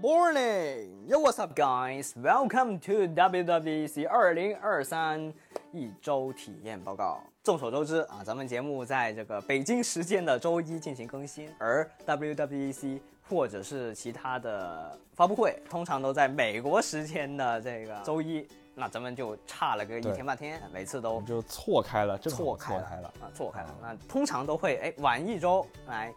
morning. Yo, what's up, guys? Welcome to WWDC 二零二三一周体验报告。众所周知啊，咱们节目在这个北京时间的周一进行更新，而 WWDC 或者是其他的发布会，通常都在美国时间的这个周一。那咱们就差了个一天半天，每次都就错开了，错开了啊，错开了。那通常都会哎晚一周来。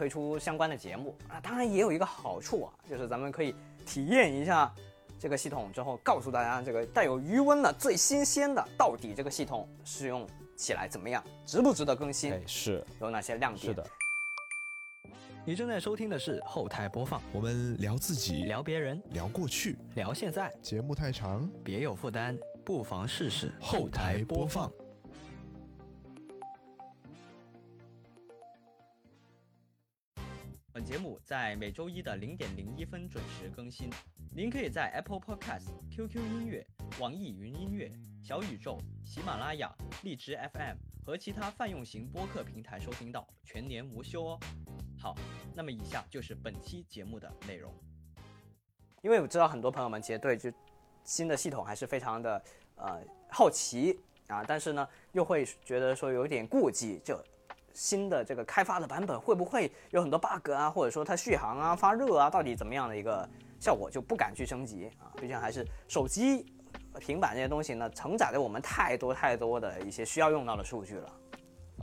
推出相关的节目啊，当然也有一个好处啊，就是咱们可以体验一下这个系统之后，告诉大家这个带有余温的最新鲜的，到底这个系统使用起来怎么样，值不值得更新？是有哪些亮点？是的。你正在收听的是后台播放，我们聊自己，聊别人，聊过去，聊现在。节目太长，别有负担，不妨试试后台播放。本节目在每周一的零点零一分准时更新。您可以在 Apple Podcast、QQ 音乐、网易云音乐、小宇宙、喜马拉雅、荔枝 FM 和其他泛用型播客平台收听到，全年无休哦。好，那么以下就是本期节目的内容。因为我知道很多朋友们其实对就新的系统还是非常的呃好奇啊，但是呢又会觉得说有点顾忌，就。新的这个开发的版本会不会有很多 bug 啊，或者说它续航啊、发热啊，到底怎么样的一个效果，就不敢去升级啊。毕竟还是手机、平板这些东西呢，承载了我们太多太多的一些需要用到的数据了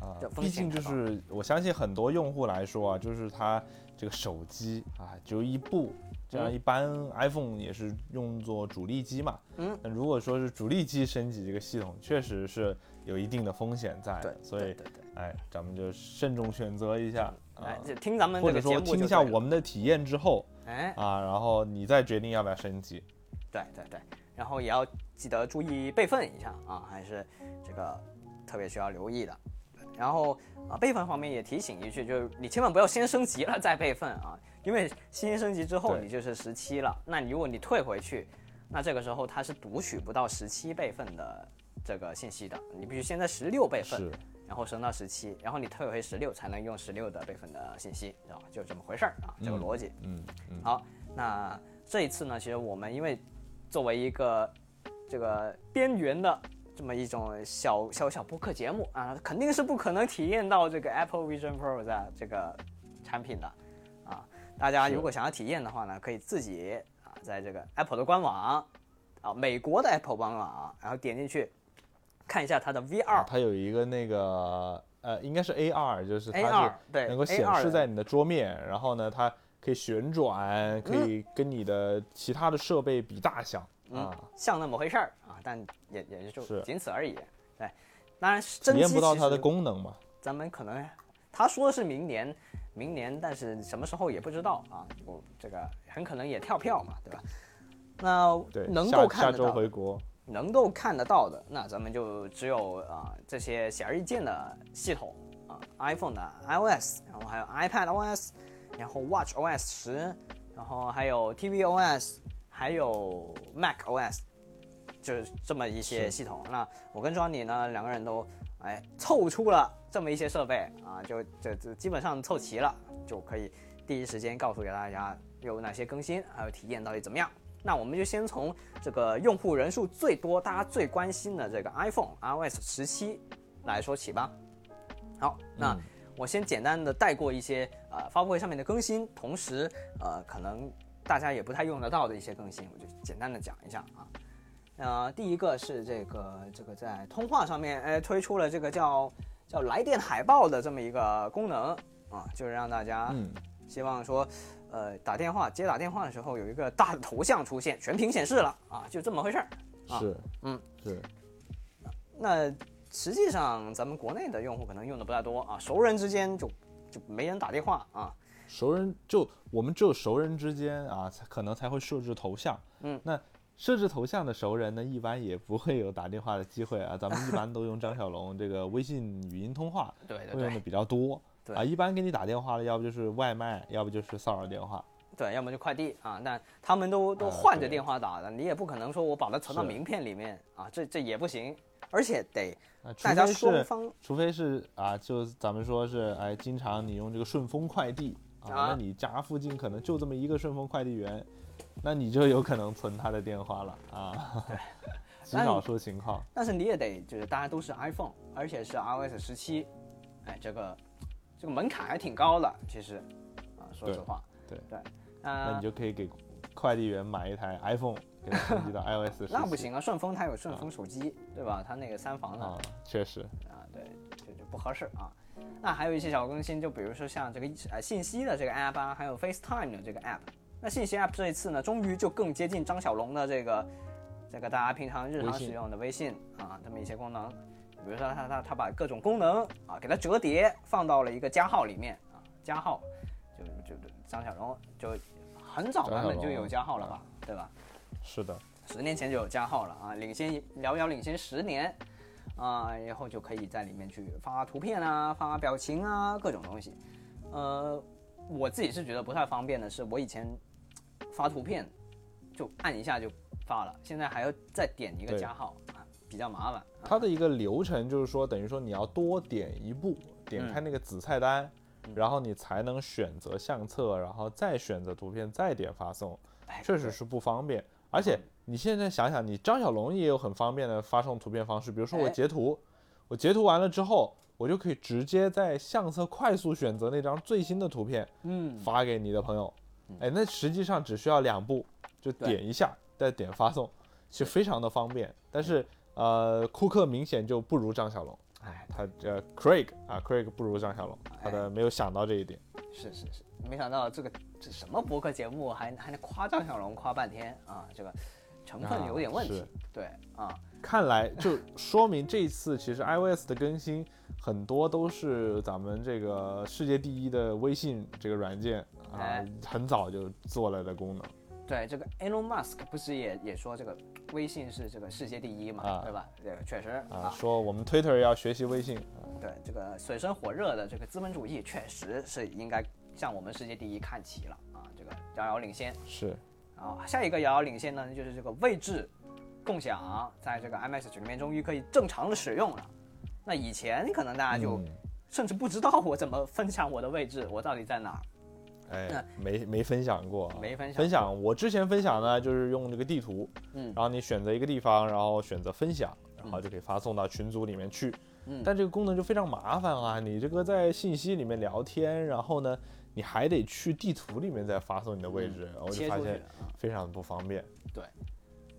啊。毕竟就是我相信很多用户来说啊，就是它这个手机啊，只有一部。这样一般 iPhone 也是用作主力机嘛，嗯，那如果说是主力机升级这个系统，确实是有一定的风险在，对，所以，对对，哎，咱们就慎重选择一下，哎，听咱们或者说听一下我们的体验之后，哎，啊，然后你再决定要不要升级，对对对，然后也要记得注意备份一下啊，还是这个特别需要留意的。然后啊，备份方面也提醒一句，就是你千万不要先升级了再备份啊，因为新升级之后你就是十七了，那你如果你退回去，那这个时候它是读取不到十七备份的这个信息的，你必须先在十六备份，然后升到十七，然后你退回十六才能用十六的备份的信息，知道吧？就这么回事儿啊，这个逻辑。嗯嗯。好，那这一次呢，其实我们因为作为一个这个边缘的。这么一种小小小播客节目啊，肯定是不可能体验到这个 Apple Vision Pro 的这个产品的啊。大家如果想要体验的话呢，可以自己啊，在这个 Apple 的官网啊，美国的 Apple 官网，然后点进去看一下它的 VR。它有一个那个呃，应该是 AR，就是 AR 对，能够显示在你的桌面，然后呢，它可以旋转，可以跟你的其他的设备比大小。啊，像那么回事儿啊，但也也就仅此而已。对，当然体验不到它的功能嘛。咱们可能他说的是明年，明年，但是什么时候也不知道啊。我这个很可能也跳票嘛，对吧？那能够看得到，回国能够看得到的，那咱们就只有啊这些显而易见的系统啊，iPhone 的 iOS，然后还有 iPad OS，然后 Watch OS 十，然后还有 tvOS。还有 Mac OS，就是这么一些系统。那我跟庄尼呢，两个人都哎凑出了这么一些设备啊，就就就基本上凑齐了，就可以第一时间告诉给大家有哪些更新，还有体验到底怎么样。那我们就先从这个用户人数最多、大家最关心的这个 iPhone iOS 十七来说起吧。好，那我先简单的带过一些呃发布会上面的更新，同时呃可能。大家也不太用得到的一些更新，我就简单的讲一下啊。呃，第一个是这个这个在通话上面，哎，推出了这个叫叫来电海报的这么一个功能啊，就是让大家希望说，呃，打电话接打电话的时候有一个大的头像出现，全屏显示了啊，就这么回事儿。是，嗯，是。那实际上咱们国内的用户可能用的不太多啊，熟人之间就就没人打电话啊。熟人就我们只有熟人之间啊，才可能才会设置头像。嗯，那设置头像的熟人呢，一般也不会有打电话的机会啊。咱们一般都用张小龙这个微信语音通话，对对对，用的比较多。对啊，一般给你打电话的，要不就是外卖，要不就是骚扰电话。对，要么就快递啊。但他们都都换着电话打的，你也不可能说我把它存到名片里面啊，这这也不行。而且得大家双方，除非是啊，就咱们说是哎，经常你用这个顺丰快递。啊，啊那你家附近可能就这么一个顺丰快递员，那你就有可能存他的电话了啊。极但少数情况，但是你也得就是大家都是 iPhone，而且是 iOS 十七，哎，这个这个门槛还挺高的，其实啊，说实话，对对，那呃你就可以给快递员买一台 iPhone，给他升级到 iOS 那不行啊，顺丰它有顺丰手机，对吧？它那个三防的啊，确实，啊，对，就就不合适啊。那还有一些小更新，就比如说像这个呃信息的这个 app 啊，还有 FaceTime 的这个 app。那信息 app 这一次呢，终于就更接近张小龙的这个这个大家平常日常使用的微信啊，这么一些功能。比如说他他他把各种功能啊给它折叠放到了一个加号里面啊，加号就就就张小龙就很早版本就有加号了吧，对吧？是的，十年前就有加号了啊，领先遥遥领先十年啊，然后就可以在里面去发图片啊、发表情啊，各种东西。呃，我自己是觉得不太方便的是，我以前发图片就按一下就发了，现在还要再点一个加号啊，比较麻烦。它的一个流程就是说，等于说你要多点一步，点开那个子菜单，然后你才能选择相册，然后再选择图片，再点发送，哎确实是不方便。而且你现在想想，你张小龙也有很方便的发送图片方式，比如说我哎截图，我截图完了之后，我就可以直接在相册快速选择那张最新的图片，嗯，发给你的朋友。哎，那实际上只需要两步，就点一下，再点发送，其实非常的方便。但是呃，库克明显就不如张小龙，哎，他呃 Craig 啊，Craig 不如张小龙，他的没有想到这一点。是是是，没想到这个这什么博客节目还还能夸张小龙夸半天啊，这个成分有点问题。啊对啊，看来就说明这次其实 iOS 的更新很多都是咱们这个世界第一的微信这个软件啊哎，很早就做了的功能。对，这个 Elon Musk 不是也也说这个微信是这个世界第一嘛，啊对吧？这个确实啊，说我们 Twitter 要学习微信，对这个水深火热的这个资本主义，确实是应该向我们世界第一看齐了啊！这个遥遥领先。是啊，下一个遥遥领先呢，就是这个位置共享，在这个 iMessage 里面终于可以正常的使用了。那以前可能大家就嗯甚至不知道我怎么分享我的位置，我到底在哪儿。哎，没没分享过啊，没分享分享，我之前分享呢，就是用这个地图，嗯然后你选择一个地方，然后选择分享，然后就可以发送到群组里面去。嗯但这个功能就非常麻烦啊，你这个在信息里面聊天，然后呢，你还得去地图里面再发送你的位置，我就发现。非常不方便。对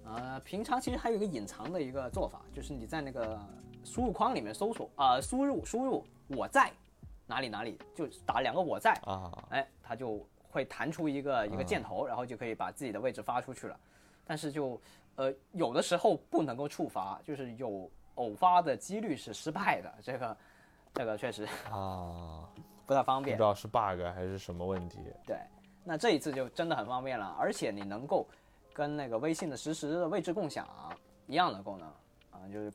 呃，平常其实还有一个隐藏的一个做法，就是你在那个输入框里面搜索啊、输入输入我在哪里哪里，就打两个我在，啊，哎，它就会弹出一个一个箭头，然后就可以把自己的位置发出去了。但是就呃有的时候不能够触发，就是有偶发的几率是失败的，这个这个确实啊，不太方便不知。道是 bug 还是什么问题。对，那这一次就真的很方便了，而且你能够跟那个微信的实时的位置共享一样的功能啊，就是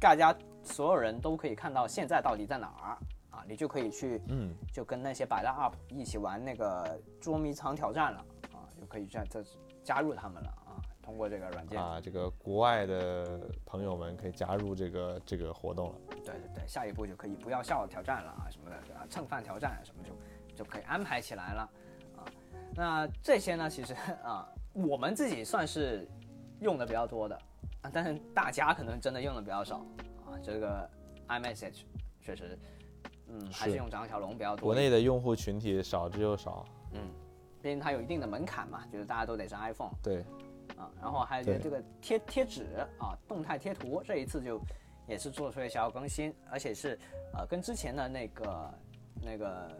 大家所有人都可以看到现在到底在哪儿啊，你就可以去嗯，就跟那些百大 UP 一起玩那个捉迷藏挑战了啊，就可以这这加入他们了啊，通过这个软件。啊，这个国外的朋友们可以加入这个这个活动了。对对对，下一步就可以不要笑挑战了啊什么的，啊蹭饭挑战什么就就可以安排起来了啊。那这些呢，其实啊，我们自己算是用的比较多的啊，但是大家可能真的用的比较少啊。这个 iMessage 确实，嗯，还是是用张小龙比较多。国内的用户群体少之又少。嗯，毕竟它有一定的门槛嘛，就是大家都得是 iPhone。对，啊，然后还有对这个贴贴纸啊，动态贴图，这一次就也是做出了小小更新，而且是呃跟之前的那个那个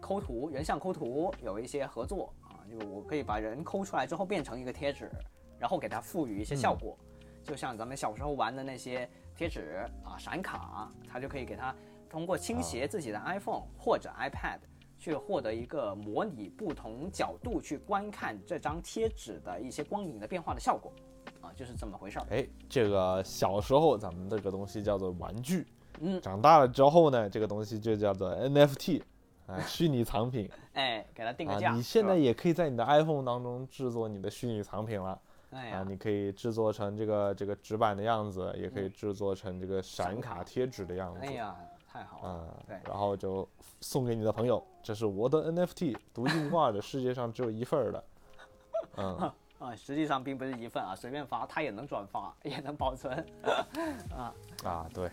抠图人像抠图有一些合作啊，就我可以把人抠出来之后变成一个贴纸，然后给它赋予一些效果，就像咱们小时候玩的那些贴纸啊、闪卡，它就可以给它通过倾斜自己的 iPhone 或者 iPad。去获得一个模拟不同角度去观看这张贴纸的一些光影的变化的效果，啊，就是这么回事儿。哎，这个小时候咱们这个东西叫做玩具，嗯，长大了之后呢，这个东西就叫做 NFT，啊，虚拟藏品 哎，给它定个价。啊。你现在，也可以在你的 iPhone 当中制作你的虚拟藏品了啊，哎呀，你可以制作成这个这个纸板的样子，也可以制作成这个闪卡贴纸的样子哎。呀，太好了。然后就送给你的朋友，这是我的 NFT，独一无二的，世界上只有一份儿的。嗯，啊，实际上并不是一份啊，随便发他也能转发，也能保存。啊，对，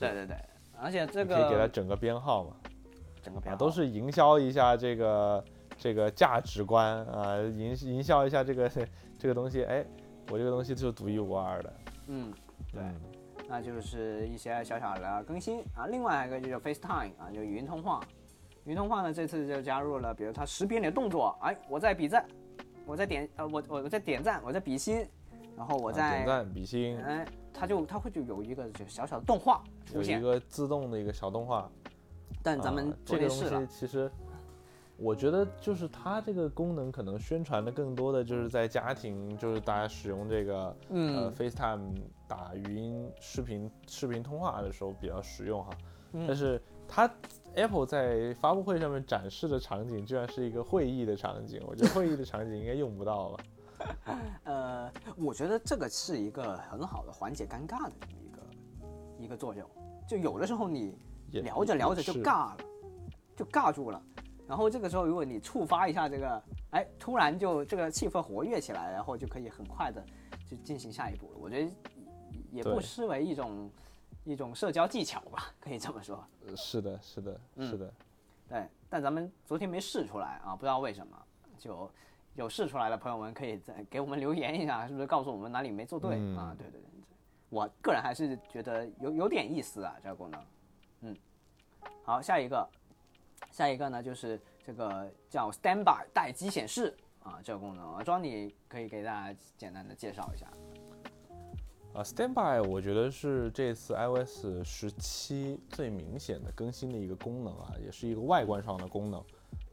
对对对，而且这个可以给他整个编号嘛，啊，整个编号都是营销一下这个这个价值观啊，营营销一下这个这个东西，哎，我这个东西就是独一无二的。嗯，对，嗯那就是一些小小的更新啊。另外一个就是 FaceTime 啊，就语音通话。语音通话呢，这次就加入了，比如它识别你的动作，哎，我在比赞，我在点呃，我我我在点赞，我在比心，然后我啊在点赞比心，哎，它就它会就有一个就小小的动画出现。有一个自动的一个小动画。但咱们啊这个东西其实，我觉得就是它这个功能可能宣传的更多的就是在家庭，就是大家使用这个呃嗯 FaceTime 打语音视频视频通话的时候比较实用哈。嗯但是它 Apple 在发布会上面展示的场景居然是一个会议的场景，我觉得会议的场景应该用不到吧。呃，我觉得这个是一个很好的缓解尴尬的这么一个一个作用。就有的时候你聊着聊着就尬了，就尬住了。然后这个时候，如果你触发一下这个，哎，突然就这个气氛活跃起来，然后就可以很快的就进行下一步了。我觉得也不失为一种一种社交技巧吧，可以这么说。呃是的，是的，嗯是的。对，但咱们昨天没试出来啊，不知道为什么。就有试出来的朋友们可以再给我们留言一下，是不是告诉我们哪里没做对、嗯啊？对对对，我个人还是觉得有有点意思啊，这个功能。嗯，好，下一个，下一个呢就是这个叫 Standby 待机显示啊，这个功能，啊，庄你可以给大家简单的介绍一下。啊，Standby 我觉得是这次 iOS 十七最明显的更新的一个功能啊，也是一个外观上的功能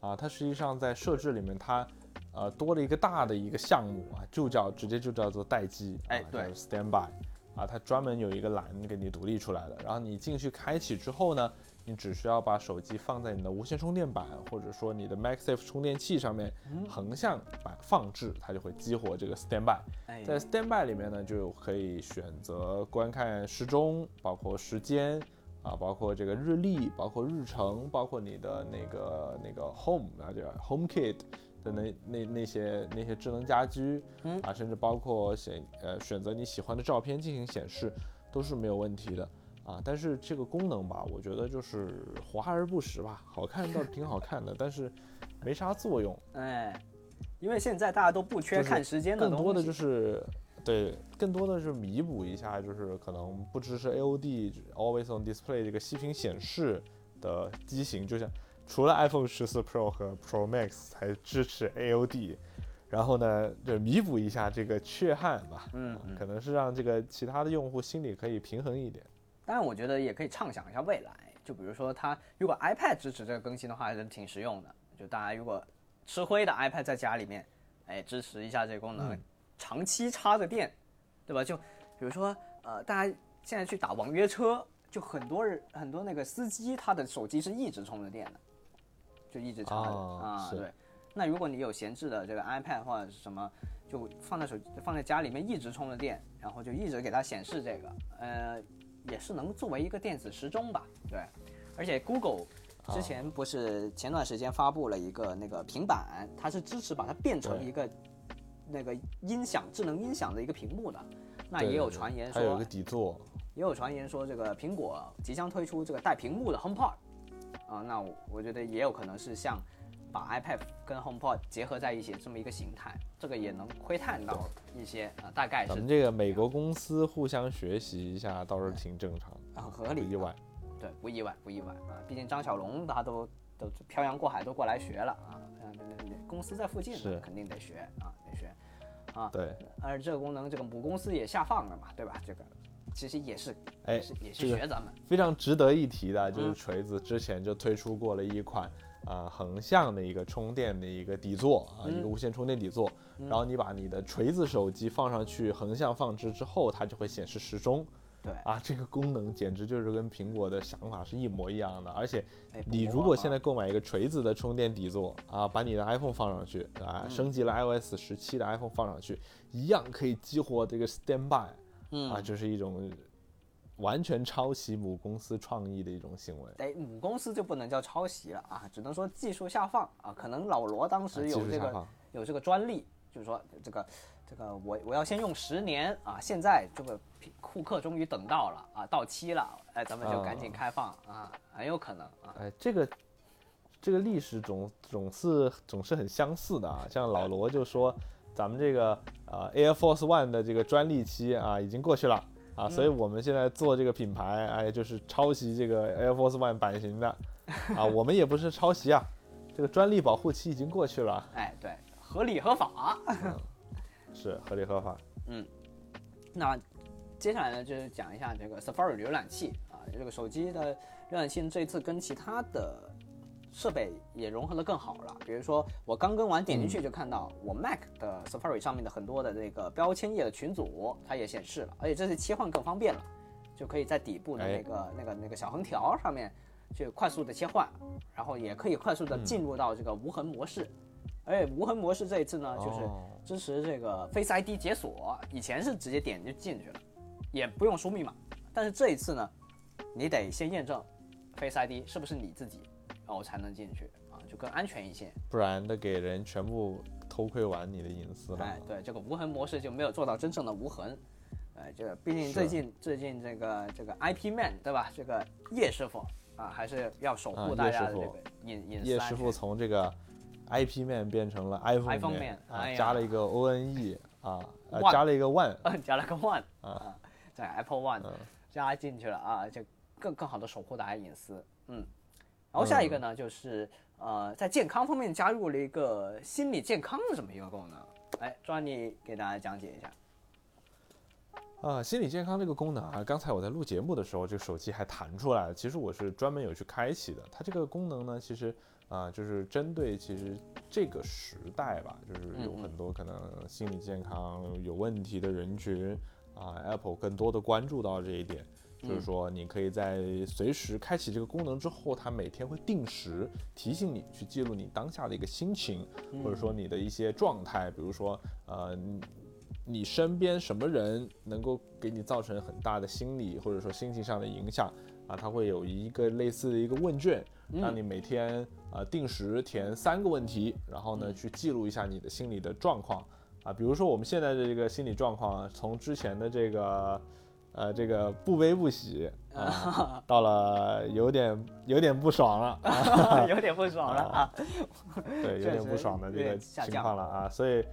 啊。它实际上在设置里面它呃多了一个大的一个项目啊，就叫直接就叫做待机，啊、哎对叫 Standby 啊，它专门有一个栏给你独立出来的。然后你进去开启之后呢，你只需要把手机放在你的无线充电板或者说你的 MagSafe 充电器上面横向摆放置，它就会激活这个 Standby。哎，在 Standby 里面呢，就可以选择观看时钟，包括时间啊，包括这个日历，包括日程，包括你的那个那个 Home 啊，叫 HomeKit 的那那那些那些智能家居，嗯。啊，甚至包括选呃选择你喜欢的照片进行显示，都是没有问题的啊。但是这个功能吧，我觉得就是华而不实吧，好看倒是挺好看的，但是没啥作用。哎，因为现在大家都不缺看时间的，更多的就是对，更多的是弥补一下，就是可能不支持 AOD Always on Display 这个息屏显示的机型，就像除了 iPhone 十四 Pro 和 Pro Max 才支持 AOD，然后呢，就弥补一下这个缺憾吧。嗯嗯可能是让这个其他的用户心里可以平衡一点。当然，我觉得也可以畅想一下未来，就比如说它如果 iPad 支持这个更新的话，还是挺实用的。就大家如果吃灰的 iPad 在家里面，哎，支持一下这个功能，嗯长期插着电，对吧？就比如说呃，大家现在去打网约车，就很多人很多那个司机他的手机是一直充着电的，就一直插着、哦啊。是对，那如果你有闲置的这个 iPad 或者是什么，就放在手放在家里面一直充着电，然后就一直给它显示这个，呃，也是能作为一个电子时钟吧。对，而且 Google 之前不是前段时间发布了一个那个平板，它是支持把它变成一个那个音响智能音响的一个屏幕的。那也有传言说它有一个，底座，也有传言说这个苹果即将推出这个带屏幕的 HomePod 啊，那我我觉得也有可能是像把 iPad 跟 HomePod 结合在一起这么一个形态，这个也能窥探到一些啊，大概是咱们这个美国公司互相学习一下，倒是挺正常的，很合理不意外。对，不意外，不意外啊！毕竟张小龙他都都漂洋过海都过来学了啊，嗯，对对对，公司在附近是，肯定得学啊，得学啊。对，而这个功能，这个母公司也下放了嘛，对吧？这个其实也是，哎也是学咱们，非常值得一提的，就是嗯锤子之前就推出过了一款啊、呃横向的一个充电的一个底座啊、嗯。一个无线充电底座，然后你把你的锤子手机放上去横向放置之后，它就会显示时钟。对。啊，这个功能简直就是跟苹果的想法是一模一样的，而且哎你如果现在购买一个锤子的充电底座啊，把你的 iPhone 放上去啊，嗯。升级了 iOS 十七的 iPhone 放上去，一样可以激活这个 Standby 嗯。啊，这是一种完全抄袭母公司创意的一种行为。哎，母公司就不能叫抄袭了啊，只能说技术下放啊。可能老罗当时有这个有这个专利，就是说这个这个我我要先用十年啊，现在这个库克终于等到了啊，到期了，哎，咱们就赶紧啊开放啊，很有可能啊。哎，这个这个历史总总是总是很相似的啊。像老罗就说，咱们这个呃 Air Force One 的这个专利期啊已经过去了啊，所以我们现在做这个品牌，哎，就是抄袭这个 Air Force One 版型的啊，我们也不是抄袭啊，这个专利保护期已经过去了，哎，对，合理合法。是合理合法。嗯那接下来呢，就是讲一下这个 Safari 浏览器啊，这个手机的浏览器这次跟其他的设备也融合的更好了。比如说，我刚更完点进去就看到我 Mac 的 Safari 上面的很多的这个标签页的群组，它也显示了，而且这次切换更方便了，就可以在底部的哎那个、那个那个小横条上面去快速的切换，然后也可以快速的进入到这个无痕模式。而且无痕模式这一次呢，就是哦支持这个 Face ID 解锁，以前是直接点就进去了，也不用输密码。但是这一次呢，你得先验证 Face ID 是不是你自己，然后才能进去啊，就更安全一些。不然的给人全部偷窥完你的隐私了。哎，对，这个无痕模式就没有做到真正的无痕。哎，这个毕竟最近最近这个这个 IP man 对吧？这个叶师傅啊，还是要守啊护大家的这个隐隐私叶师傅从这个 IP man 变成了 iPhone man，man，啊哎，加了一个 ONE 啊，加了一个 One，嗯，加了个 One 啊啊，在 Apple One 嗯加进去了啊，就更更好的守护大家隐私。嗯，然后下一个呢，就是呃，在健康方面加入了一个心理健康的这么一个功能。哎，专利给大家讲解一下。啊，心理健康这个功能啊，刚才我在录节目的时候，这个手机还弹出来了。其实我是专门有去开启的。它这个功能呢，其实啊，就是针对其实这个时代吧，就是有很多可能心理健康有问题的人群啊，Apple 更多的关注到这一点。就是嗯说，你可以在随时开启这个功能之后，它每天会定时提醒你去记录你当下的一个心情，或者说你的一些状态，比如说，呃，你你身边什么人能够给你造成很大的心理或者说心情上的影响啊？它会有一个类似的一个问卷，让你每天呃定时填三个问题，然后呢去记录一下你的心理的状况啊。比如说我们现在的这个心理状况，从之前的这个呃这个不悲不喜 啊，到了有点有点不爽了。啊有点不爽了啊！对，有点不爽的这个情况了啊，所以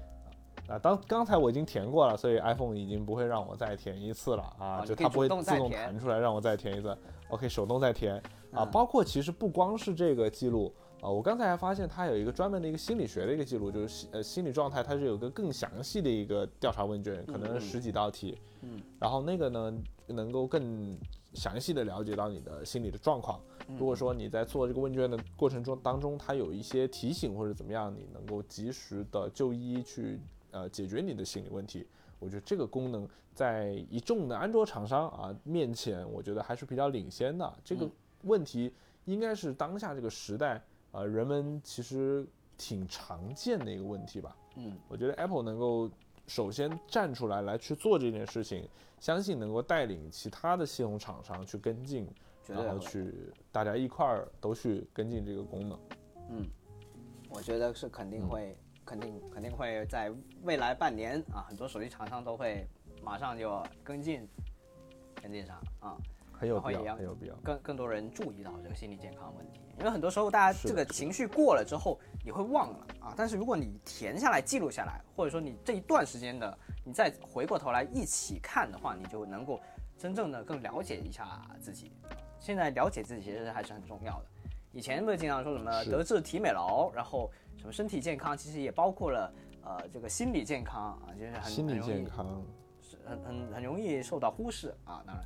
啊，当刚才我已经填过了，所以 iPhone 已经不会让我再填一次了啊，就它不会自动弹出来让我再填一次，OK，手动再填啊，嗯包括其实不光是这个记录。啊，我刚才还发现它有一个专门的一个心理学的一个记录，就是心呃心理状态，它是有个更详细的一个调查问卷，可能十几道题，嗯，然后那个呢能够更详细的了解到你的心理的状况。嗯如果说你在做这个问卷的过程中当中，它有一些提醒或者怎么样，你能够及时的就医去呃解决你的心理问题。我觉得这个功能在一众的安卓厂商啊面前，我觉得还是比较领先的。这个嗯问题应该是当下这个时代呃人们其实挺常见的一个问题吧。嗯，我觉得 Apple 能够首先站出来来去做这件事情，相信能够带领其他的系统厂商去跟进，然后去大家一块儿都去跟进这个功能。嗯我觉得是肯定嗯会，肯定肯定会在未来半年啊，很多手机厂商都会马上就跟进跟进上啊。很有必要很有必要。更更多人注意到这个心理健康问题，因为很多时候大家这个情绪过了之后，你会忘了啊。但是如果你填下来、记录下来，或者说你这一段时间的，你再回过头来一起看的话，你就能够真正的更了解一下自己。现在了解自己其实还是很重要的。以前不是经常说什么德智体美劳，然后什么身体健康，其实也包括了呃这个心理健康啊，就是很心理健康，很很很容易受到忽视啊。当然，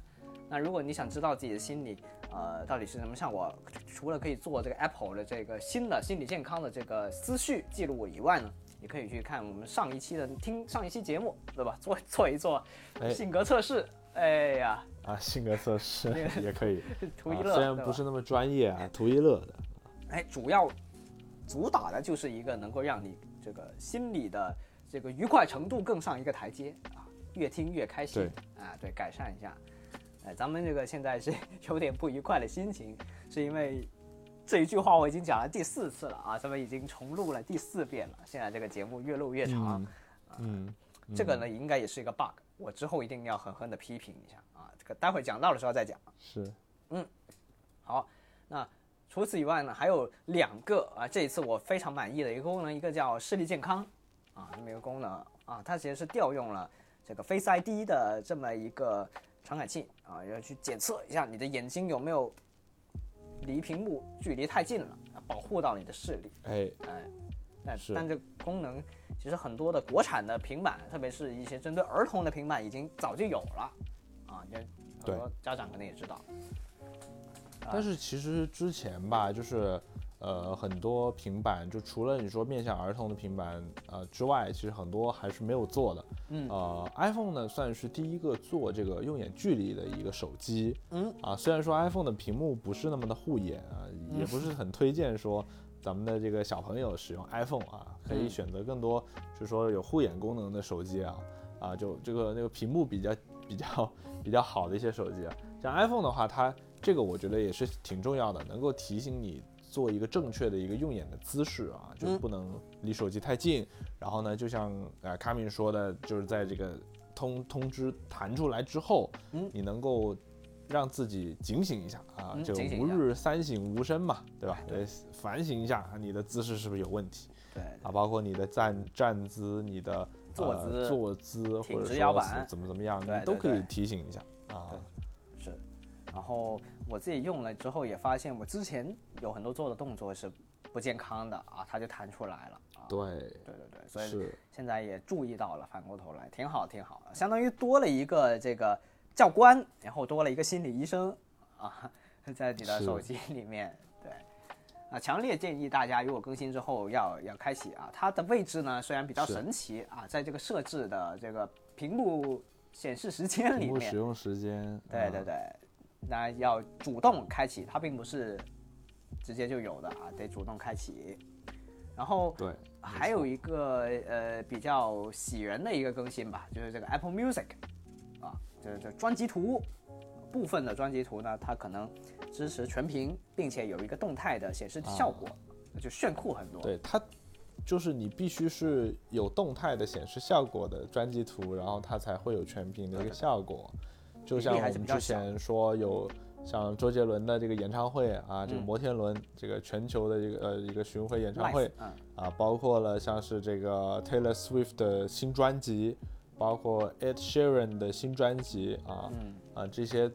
那如果你想知道自己的心理，呃，到底是什么像我，除了可以做这个 Apple 的这个新的心理健康的这个思绪记录以外呢，你可以去看我们上一期的听上一期节目，对吧？做做一做哎性格测试。哎呀，啊，性格测试 也可以，啊图一乐，虽然不是那么专业啊，图一乐的。哎，主要主打的就是一个能够让你这个心理的这个愉快程度更上一个台阶啊，越听越开心啊，对，改善一下。哎，咱们这个现在是 有点不愉快的心情，是因为这一句话我已经讲了第四次了啊，咱们已经重录了第四遍了。现在这个节目越录越长，嗯，这个呢应该也是一个 bug，我之后一定要狠狠的批评一下啊。这个待会讲到的时候再讲。是，嗯，好，那除此以外呢，还有两个啊，这一次我非常满意的一个功能，一个叫视力健康啊，这么一个功能啊，它其实是调用了这个 Face ID 的这么一个传感器啊，要去检测一下你的眼睛有没有离屏幕距离太近了，保护到你的视力。哎，哎，但是但这功能其实很多的国产的平板，特别是一些针对儿童的平板，已经早就有了啊，也很对多家长可能也知道。但是其实之前吧，就是呃很多平板，就除了你说面向儿童的平板呃之外，其实很多还是没有做的。嗯。呃，iPhone 呢算是第一个做这个用眼距离的一个手机。嗯。啊，虽然说 iPhone 的屏幕不是那么的护眼啊，也不是很推荐说咱们的这个小朋友使用 iPhone 啊，可以嗯选择更多就是说有护眼功能的手机啊。啊，就这个那个屏幕比较比较比较好的一些手机啊，像 iPhone 的话，它这个我觉得也是挺重要的，能够提醒你做一个正确的一个用眼的姿势啊，就嗯不能离手机太近。然后呢，就像呃卡米说的，就是在这个通通知弹出来之后，嗯你能够让自己警醒一下啊，嗯就吾日三省吾身嘛，对吧？对呃反省一下啊你的姿势是不是有问题对，啊，包括你的站站姿、你的坐姿呃、坐姿或者说怎么怎么样，对你都可以提醒一下啊。是。然后我自己用了之后也发现，我之前有很多做的动作是不健康的啊，它就弹出来了啊。对，对对对，所以现在也注意到了，反过头来挺好挺好，相当于多了一个这个教官，然后多了一个心理医生啊，在你的手机里面。对，啊，强烈建议大家如果更新之后要要开启啊，它的位置呢虽然比较神奇啊，在这个设置的这个屏幕显示时间里面屏幕使，用时间，啊对对对，那要主动开启，它并不是直接就有的啊，得主动开启。然后对，还有一个呃比较喜人的一个更新吧，就是这个 Apple Music 啊，就是这专辑图部分的专辑图呢，它可能支持全屏，并且有一个动态的显示效果，就炫酷很多。对它就是你必须是有动态的显示效果的专辑图，然后它才会有全屏的一个效果。例还我们之前说有像周杰伦的这个演唱会啊，这个嗯摩天轮这个全球的一个呃一个巡回演唱会啊，包括了像是这个 Taylor Swift 的新专辑，包括 Ed Sheeran 的新专辑啊，嗯啊这些。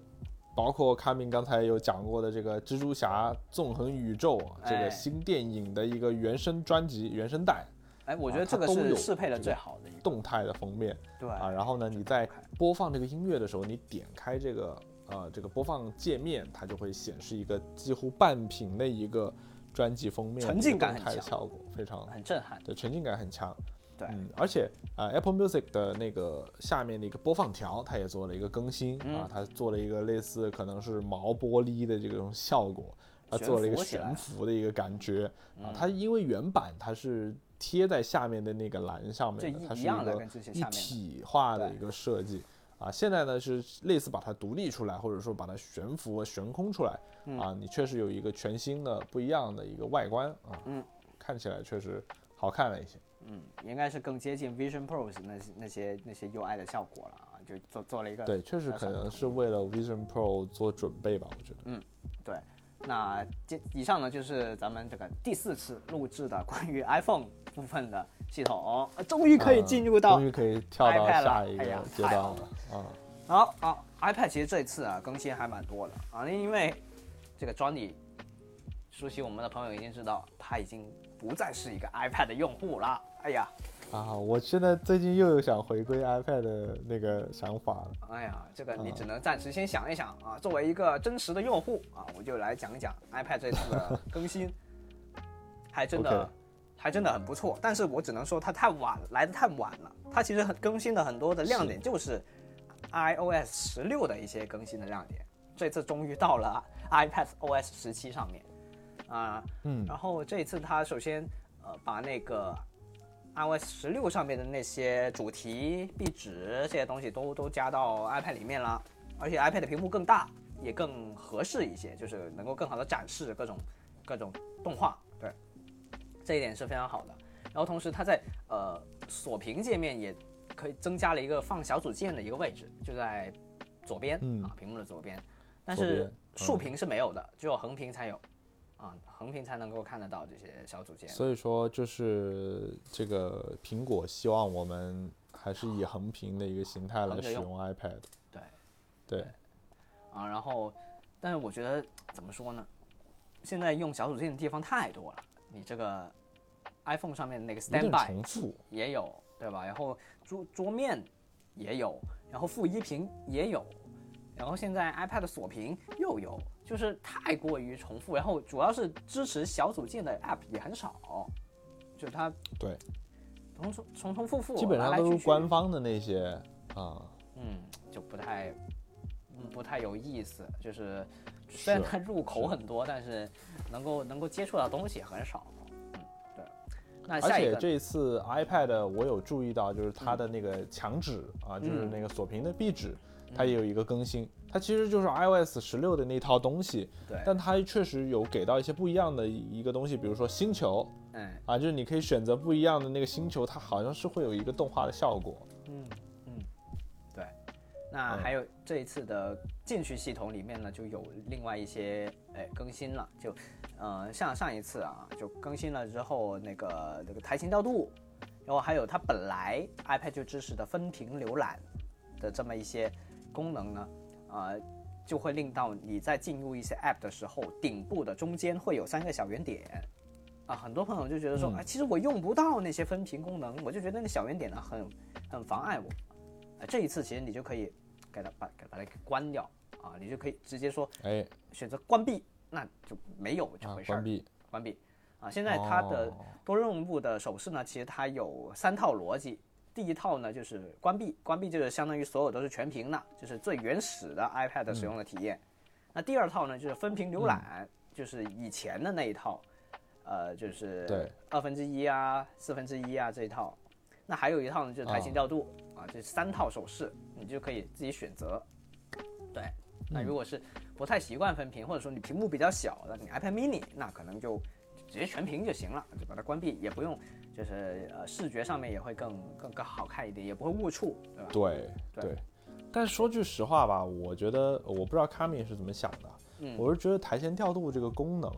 包括卡明刚才有讲过的这个蜘蛛侠纵横宇宙啊这哎个新电影的一个原声专辑原声带，哎，我觉啊得这个是适配的最好的一个。动态的封面对啊，然后呢，你在播放这个音乐的时候，你点开这个呃这个播放界面，它就会显示一个几乎半屏的一个专辑封面，沉浸感很强效果非常很震撼。对，沉浸感很强。对嗯，而且啊、a p p l e Music 的那个下面的一个播放条，它也做了一个更新、嗯啊，它做了一个类似可能是毛玻璃的这种效果，它做了一个悬浮的一个感觉啊嗯。它因为原版它是贴在下面的那个栏上面它是一一样的个一下面的体化的一个设计啊。现在呢是类似把它独立出来，或者说把它悬浮、悬空出来啊，你确实有一个全新的不一样的一个外观啊，嗯，看起来确实好看了一些。嗯，应该是更接近 Vision Pro 那些那些那些 UI 的效果了啊，就做做了一个对，确实呃可能是为了 Vision Pro 做准备吧，我觉得。嗯对。那这以上呢就是咱们这个第四次录制的关于 iPhone 部分的系统，呃终于可以进入到终于可以跳到下一个阶段了嗯好。好好，iPad 其实这次啊更新还蛮多的啊，因为这个 Johnny 熟悉我们的朋友已经知道，他已经不再是一个 iPad 的用户了。哎呀，啊，我现在最近又有想回归 iPad 的那个想法了。哎呀，这个你啊只能暂时先想一想啊。作为一个真实的用户啊，我就来讲一讲 iPad 这次的更新，还真的还真的很不错。但是我只能说它太晚了，来的太晚了。它其实很更新的很多的亮点就是 iOS 十六的一些更新的亮点，这次终于到了 iPad OS 十七上面啊。嗯然后这一次它首先呃把那个 iOS 十六上面的那些主题、壁纸这些东西都都加到 iPad 里面了而且 iPad 的屏幕更大，也更合适一些，就是能够更好的展示各种各种动画。对，这一点是非常好的。然后同时它在呃锁屏界面也可以增加了一个放小组件的一个位置，就在左边、嗯啊，屏幕的左边。但是竖屏是没有的，只有横屏才有。啊，横屏才能够看得到这些小组件。所以说，就是这个苹果希望我们还是以横屏的一个形态来使用 iPad。对，对，啊，然后，但是我觉得怎么说呢？现在用小组件的地方太多了，你这个 iPhone 上面那个 Standby 重复。也有，对吧？然后桌桌面也有，然后负一屏也有，然后现在 iPad 锁屏又有，就是太过于重复。然后主要是支持小组件的 App 也很少，就它对，重重重重复复，基本上都是官方的那些啊。嗯，就不太，嗯，不太有意思。就是虽然它入口很多，但是能够能够接触到东西很少。嗯，对。那而下一个，且这一次 iPad 我有注意到，就是它的那个墙纸啊，就是嗯那个锁屏的壁纸，它也有一个更新。它其实就是 iOS 十六的那套东西，对，但它确实有给到一些不一样的一个东西，比如说星球嗯啊，就是你可以选择不一样的那个星球，它好像是会有一个动画的效果。嗯嗯，对。那嗯还有这一次的进去系统里面呢，就有另外一些哎更新了，就呃像上一次啊，就更新了之后，那个那个台形调度，然后还有它本来 iPad 就支持的分屏浏览的这么一些功能呢，呃，就会令到你在进入一些 App 的时候，顶部的中间会有三个小圆点。啊，很多朋友就觉得说，嗯啊，其实我用不到那些分屏功能，我就觉得那小圆点呢很很妨碍我。啊，这一次其实你就可以给它把把它给关掉啊，你就可以直接说哎，选择关闭，那就没有这啊回，事儿、关闭。关闭啊。现在它的哦多任务部的手势呢，其实它有三套逻辑。第一套呢就是关闭，关闭就是相当于所有都是全屏的，就是最原始的 iPad 使用的体验。那第二套呢就是分屏浏览，就是以前的那一套，呃，就是对二分之一啊、四分之一啊这一套。那还有一套呢就是台形调度啊，这三套手势你就可以自己选择。对，那如果是不太习惯分屏，或者说你屏幕比较小的，你 iPad mini 那可能就直接全屏就行了，就把它关闭，也不用就是呃视觉上面也会更更更好看一点，也不会误触，对吧？对对。对，但是说句实话吧，我觉得我不知道卡米是怎么想的，嗯。我是觉得台前调度这个功能，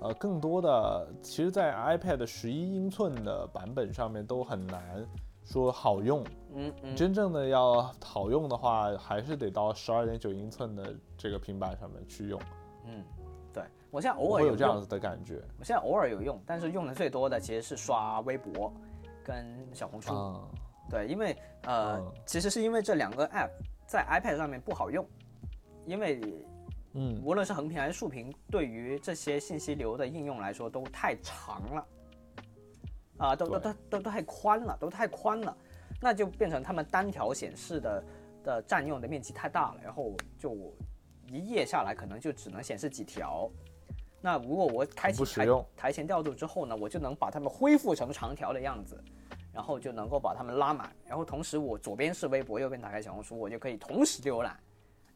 呃，更多的其实在 iPad 十一英寸的版本上面都很难说好用，嗯嗯，真正的要好用的话，还是得到十二点九英寸的这个平板上面去用，嗯，对。我现在偶尔有这样子的感觉。我现在偶尔有用，但是用的最多的其实是刷微博跟小红书。啊。对，因为呃，嗯其实是因为这两个 app 在 iPad 上面不好用，因为嗯，无论是横屏还是竖屏，对于这些信息流的应用来说都太长了，啊，都都都都都太宽了，都太宽了，那就变成他们单条显示的的占用的面积太大了，然后就一页下来可能就只能显示几条。那如果我开启台台前调度之后呢，我就能把它们恢复成长条的样子，然后就能够把它们拉满，然后同时我左边是微博，右边打开小红书，我就可以同时浏览，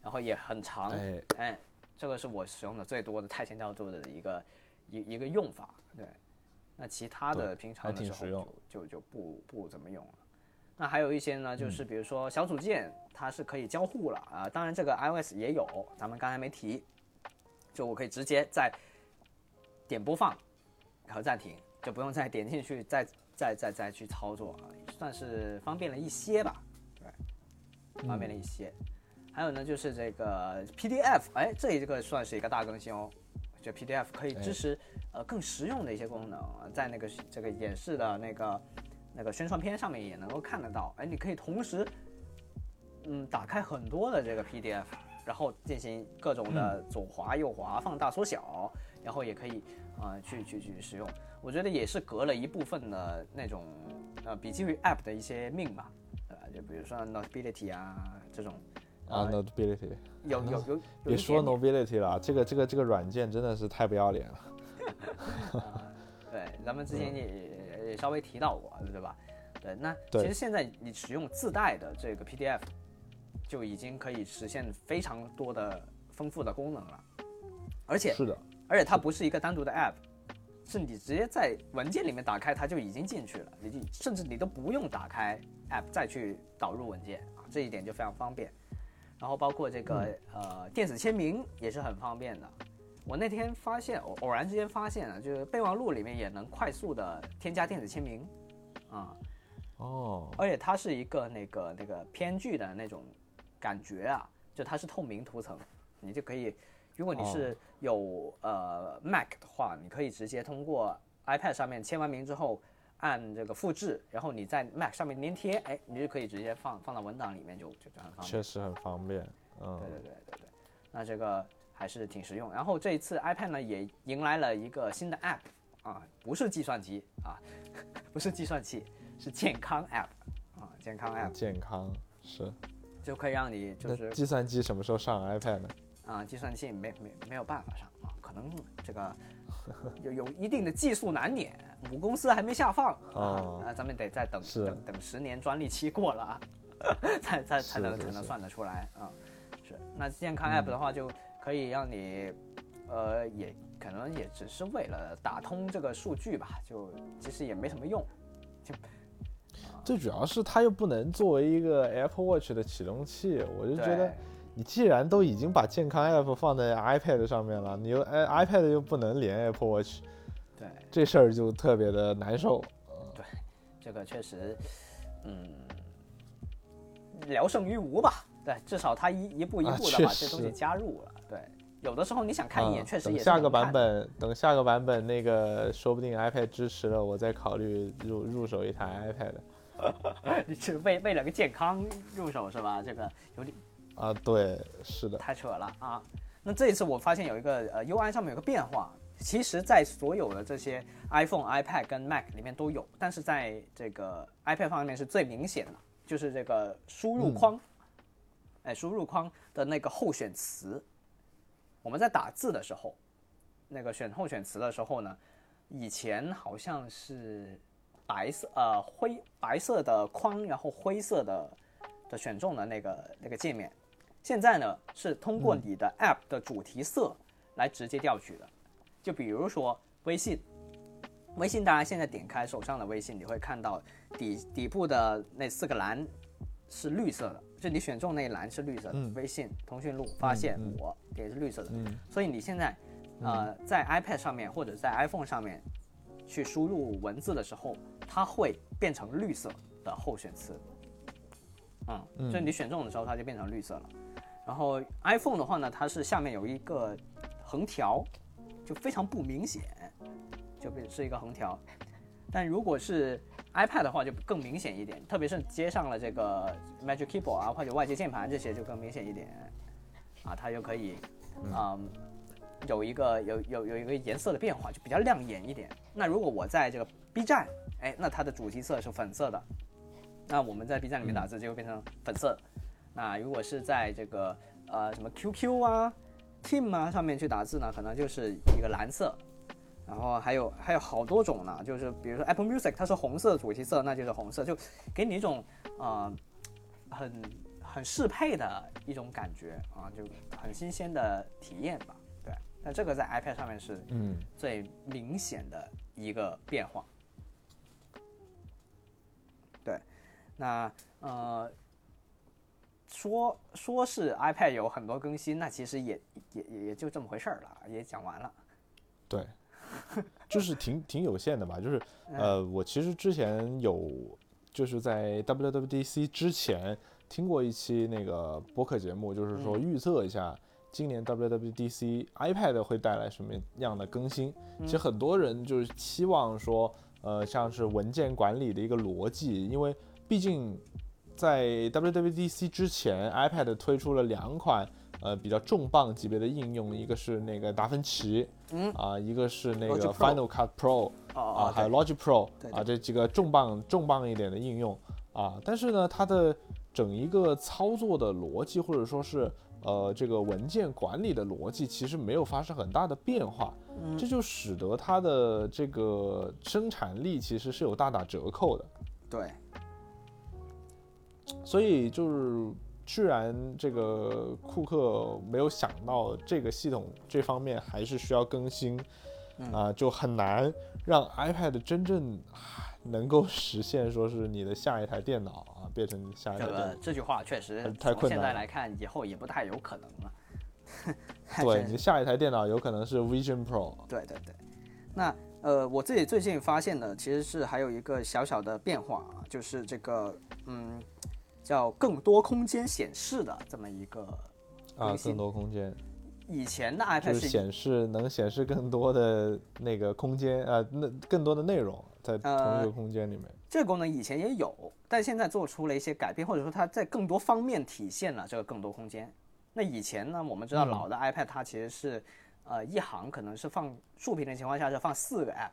然后也很长，哎，哎，这个是我使用的最多的台前调度的一个一一个用法。对，那其他的平常的时候就就就不不怎么用了。那还有一些呢，嗯就是比如说小组件，它是可以交互了啊。当然这个 iOS 也有，咱们刚才没提，就我可以直接在点播放和暂停，就不用再点进去再再再再去操作啊，算是方便了一些吧。对，方便了一些。还有呢，就是这个 PDF，哎，这一个算是一个大更新哦。这 PDF 可以支持、呃更实用的一些功能，在那个这个演示的那个那个宣传片上面也能够看得到。哎，你可以同时嗯打开很多的这个 PDF，然后进行各种的左滑右滑、放大缩小，然后也可以啊、呃去去去使用。我觉得也是革了一部分的那种呃笔记 App 的一些命吧，对吧？就比如说 Notability 啊这种。啊，Notability，有有有有 别说一点点 Notability 了，这个这个这个软件真的是太不要脸了。对，咱们之前也也也稍微提到过，对吧？对，那其实现在你使用自带的这个 PDF，就已经可以实现非常多的丰富的功能了，而且是的，而且它不是一个单独的 app，是你直接在文件里面打开它就已经进去了，你就甚至你都不用打开 app 再去导入文件啊，这一点就非常方便。然后包括这个、呃电子签名也是很方便的。我那天发现偶偶然之间发现了，就是备忘录里面也能快速的添加电子签名啊，哦，而且它是一个那个那个 PNG 的那种感觉啊，就它是透明涂层，你就可以，如果你是有、呃 Mac 的话，你可以直接通过 iPad 上面签完名之后，按这个复制，然后你在 Mac 上面粘贴，哎，你就可以直接放放到文档里面就就就很方便。确实很方便。嗯对，对对对对，那这个还是挺实用。然后这一次 iPad 呢也迎来了一个新的 App 啊，不是计算机啊，不是计算器，是健康 App 啊，健康 App 健康是。就可以让你就是那计算机什么时候上 iPad 呢？啊，计算器没没没有办法上能这个 有有一定的技术难点，母公司还没下放啊咱们得再等等等十年专利期过了啊，才才才能才能算得出来啊。是，那健康 app 的话就可以让你，呃，也可能也只是为了打通这个数据吧，就其实也没什么用。就最主要是它又不能作为一个 Apple Watch 的启动器，我就觉得对你既然都已经把健康 App 放在 iPad 上面了，你又哎 iPad 又不能连 Apple Watch，对，这事儿就特别的难受。对这个确实，嗯，聊胜于无吧。对，至少它一一步一啊步的把这东西加入了。对，有的时候你想看一眼，啊确实也是下个版本，等下个版本那个说不定 iPad 支持了，我再考虑入入手一台 iPad。你是为为了个健康入手是吧？这个有点啊，对，是的，太扯了啊！那这一次我发现有一个呃 UI 上面有个变化，其实在所有的这些 iPhone、iPad 跟 Mac 里面都有，但是在这个 iPad 方面是最明显的，就是这个输入框，哎，输入框的那个候选词，我们在打字的时候，那个选候选词的时候呢，以前好像是白色呃灰白色的框，然后灰色的的选中的那个那个界面。现在呢是通过你的 App 的主题色来直接调取的，就比如说微信，微信大家现在点开手上的微信，你会看到底底部的那四个栏是绿色的，就你选中那一栏是绿色的，嗯。微信、通讯录、发现、嗯我也是绿色的，嗯。所以你现在呃在 iPad 上面或者在 iPhone 上面去输入文字的时候，它会变成绿色的候选词。嗯，嗯。就你选中的时候，它就变成绿色了。然后 iPhone 的话呢，它是下面有一个横条，就非常不明显，就变是一个横条。但如果是 iPad 的话，就更明显一点，特别是接上了这个 Magic Keyboard 啊，或者外接键盘这些，就更明显一点。啊，它就可以，嗯，有一个有有有一个颜色的变化，就比较亮眼一点。那如果我在这个 B 站，哎，那它的主题色是粉色的，那我们在 B 站里面打字就会变成粉色。那如果是在这个呃什么 QQ 啊、Team 啊上面去打字呢，可能就是一个蓝色。然后还有还有好多种呢，就是比如说 Apple Music 它是红色主题色，那就是红色，就给你一种呃很很适配的一种感觉啊，就很新鲜的体验吧。对，那这个在 iPad 上面是嗯，最明显的一个变化。对，那呃，说说是 iPad 有很多更新，那其实也也也也就这么回事儿了，也讲完了。对，就是挺挺有限的吧。就是呃，我其实之前有就是在 WWDC 之前听过一期那个播客节目，就是说预测一下今年 WWDC iPad 会带来什么样的更新。其实很多人就是期望说，呃，像是文件管理的一个逻辑，因为毕竟在 WWDC 之前，iPad 推出了两款。呃，比较重磅级别的应用，一个是那个达芬奇，嗯。啊，一个是那个 Final Cut Pro 哦啊，哦，还有 Logic Pro 对啊，这几个重磅重磅一点的应用啊，但是呢，它的整一个操作的逻辑或者说是呃这个文件管理的逻辑，其实没有发生很大的变化，嗯。这就使得它的这个生产力其实是有大打折扣的。对，所以就是居然这个库克没有想到这个系统这方面还是需要更新，啊，就很难让 iPad 真正能够实现说是你的下一台电脑啊变成下一台。这个这句话确实太困难。现在来看，以后也不太有可能了。对你下一台电脑有可能是 Vision Pro。对对对，那呃，我自己最近发现的其实是还有一个小小的变化啊，就是这个嗯，叫更多空间显示的这么一个啊，更多空间。以前的 iPad 是显示能显示更多的那个空间啊，那更多的内容在同一个空间里面。这个功能以前也有，但现在做出了一些改变，或者说它在更多方面体现了这个更多空间。那以前呢，我们知道老的 iPad 它其实是，呃，一行可能是放竖屏的情况下是放四个 App，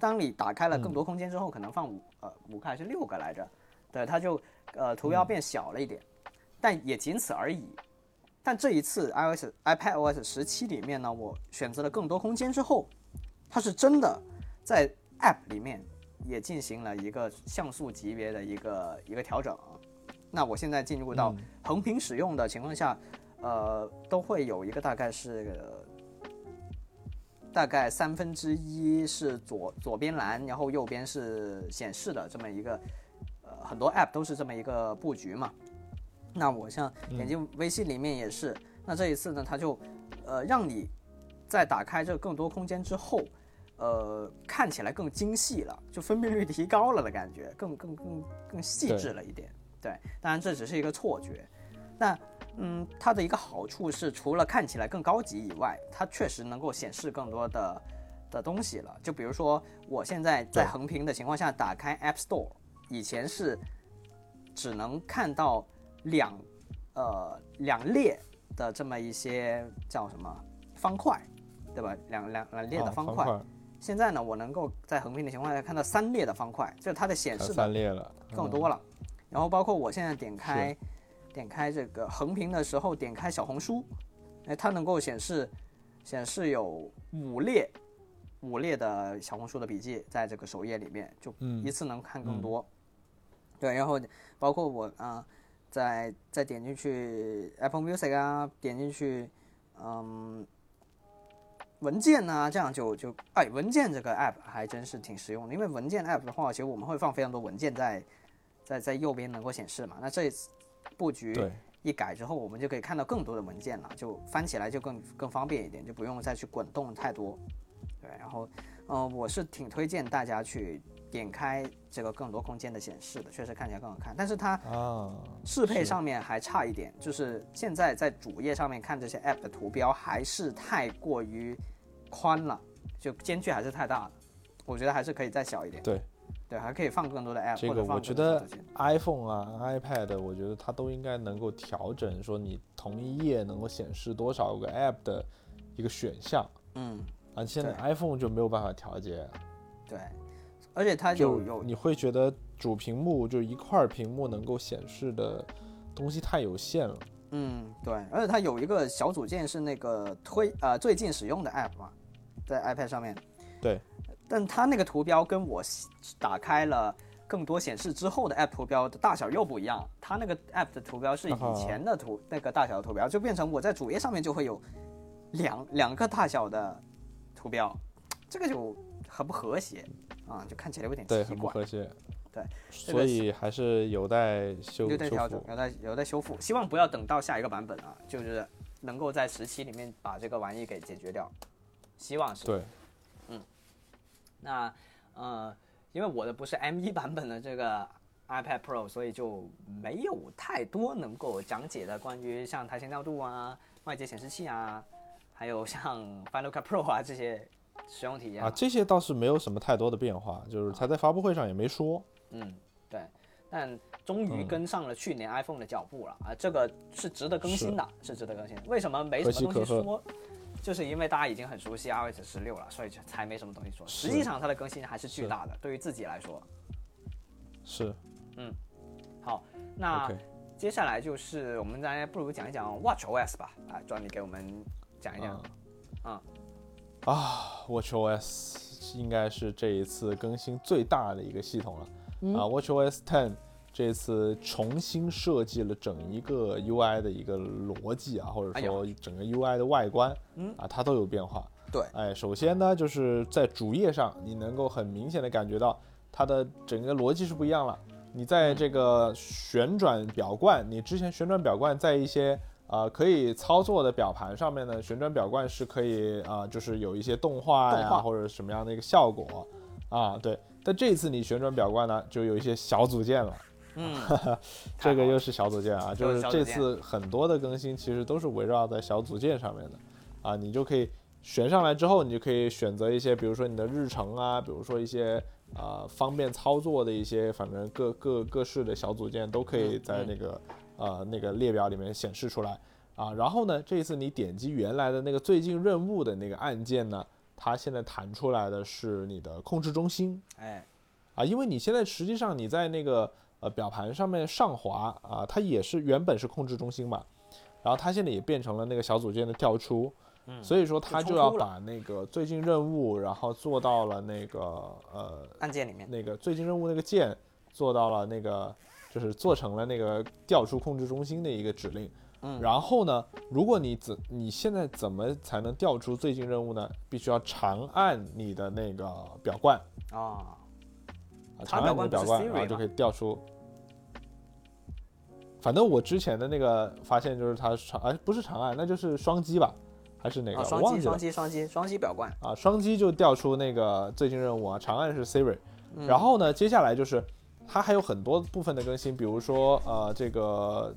当你打开了更多空间之后，可能放五呃五个还是六个来着，对，它就呃图标变小了一点，但也仅此而已。但这一次 iOS iPadOS 十七里面呢，我选择了更多空间之后，它是真的在 App 里面也进行了一个像素级别的一个一个调整。那我现在进入到横屏使用的情况下，呃，都会有一个大概是大概三分之一是左左边蓝，然后右边是显示的这么一个，呃，很多 App 都是这么一个布局嘛。那我像点击微信里面也是，那这一次呢，它就呃让你在打开这更多空间之后，呃，看起来更精细了，就分辨率提高了的感觉，更更更更细致了一点。对，当然这只是一个错觉。那，嗯，它的一个好处是，除了看起来更高级以外，它确实能够显示更多的的东西了。就比如说，我现在在横屏的情况下打开 App Store，以前是只能看到两呃两列的这么一些叫什么方块，对吧？两两两列的方块。现在呢，我能够在横屏的情况下看到三列的方块，就是它的显示三列了，更多了。然后包括我现在点开，点开这个横屏的时候，点开小红书，哎，它能够显示显示有五列五列的小红书的笔记在这个首页里面，就一次能看更多。对，然后包括我啊，再再点进去 Apple Music 啊，点进去嗯文件呐，这样就就哎文件这个 App 还真是挺实用的，因为文件 App 的话，其实我们会放非常多文件在。在在右边能够显示嘛？那这布局一改之后，我们就可以看到更多的文件了，就翻起来就更更方便一点，就不用再去滚动太多。对，然后，嗯，我是挺推荐大家去点开这个更多空间的显示的，确实看起来更好看。但是它啊，适配上面还差一点，就是现在在主页上面看这些 App 的图标还是太过于宽了，就间距还是太大了。我觉得还是可以再小一点。对。对，还可以放更多的 app。这个我觉得 iPhone 啊、iPad，我觉得它都应该能够调整，说你同一页能够显示多少个 app 的一个选项。嗯，啊，现在 iPhone 就没有办法调节。对，而且它有有你会觉得主屏幕就一块屏幕能够显示的东西太有限了。嗯，对，而且它有一个小组件是那个推呃最近使用的 app 嘛，在 iPad 上面。对。但它那个图标跟我打开了更多显示之后的 App 图标的大小又不一样。它那个 App 的图标是以前的图那个大小的图标，就变成我在主页上面就会有两两个大小的图标，这个就很不和谐啊，就看起来有点奇怪。对，很不和谐。对，所以还是有待修有待调整，有待有待修复。希望不要等到下一个版本啊，就是能够在十七里面把这个玩意给解决掉。希望是。对。嗯那，呃，因为我的不是 M1 版本的这个 iPad Pro，所以就没有太多能够讲解的关于像台前调度啊、外接显示器啊，还有像 Final Cut Pro 啊这些使用体验啊，这些倒是没有什么太多的变化，就是他在发布会上也没说。嗯，对，但终于跟上了去年 iPhone 的脚步了啊，这个是值得更新的，是值得更新。为什么没什么东西说？就是因为大家已经很熟悉 iOS 十六了，所以就才没什么东西说。实际上它的更新还是巨大的，对于自己来说。是。嗯。好，那接下来就是我们大家不如讲一讲 WatchOS 吧。啊，专你给我们讲一讲。啊。啊，WatchOS 应该是这一次更新最大的一个系统了。啊，WatchOS Ten 这次重新设计了整一个 UI 的一个逻辑啊，或者说整个 UI 的外观，嗯啊，它都有变化。对，哎，首先呢，就是在主页上，你能够很明显的感觉到它的整个逻辑是不一样了。你在这个旋转表冠，你之前旋转表冠在一些呃可以操作的表盘上面呢，旋转表冠是可以啊、就是有一些动画呀或者什么样的一个效果啊，对。但这一次你旋转表冠呢，就有一些小组件了。嗯，这个又是小组件啊，就是是这次很多的更新其实都是围绕在小组件上面的，啊，你就可以选上来之后，你就可以选择一些，比如说你的日程啊，比如说一些啊、方便操作的一些，反正各各各式的小组件都可以在那个、呃那个列表里面显示出来。啊。然后呢，这一次你点击原来的那个最近任务的那个按键呢，它现在弹出来的是你的控制中心，哎，啊，因为你现在实际上你在那个呃表盘上面上滑啊，它也是原本是控制中心嘛，然后它现在也变成了那个小组件的调出，嗯。所以说它就要把那个最近任务，然后做到了。那个呃按键里面，那个最近任务那个键做到了那个就是做成了那个调出控制中心的一个指令。嗯然后呢，如果你怎你现在怎么才能调出最近任务呢？必须要长按你的那个表冠，啊，长按你的表表冠然后就可以调出。反正我之前的那个发现就是它长，哎，不是长按，那就是双击吧，还是哪个？双击双。击双击双击表冠，啊，双击就调出那个最近任务啊，长按是 Siri。嗯然后呢，接下来就是它还有很多部分的更新，比如说呃这个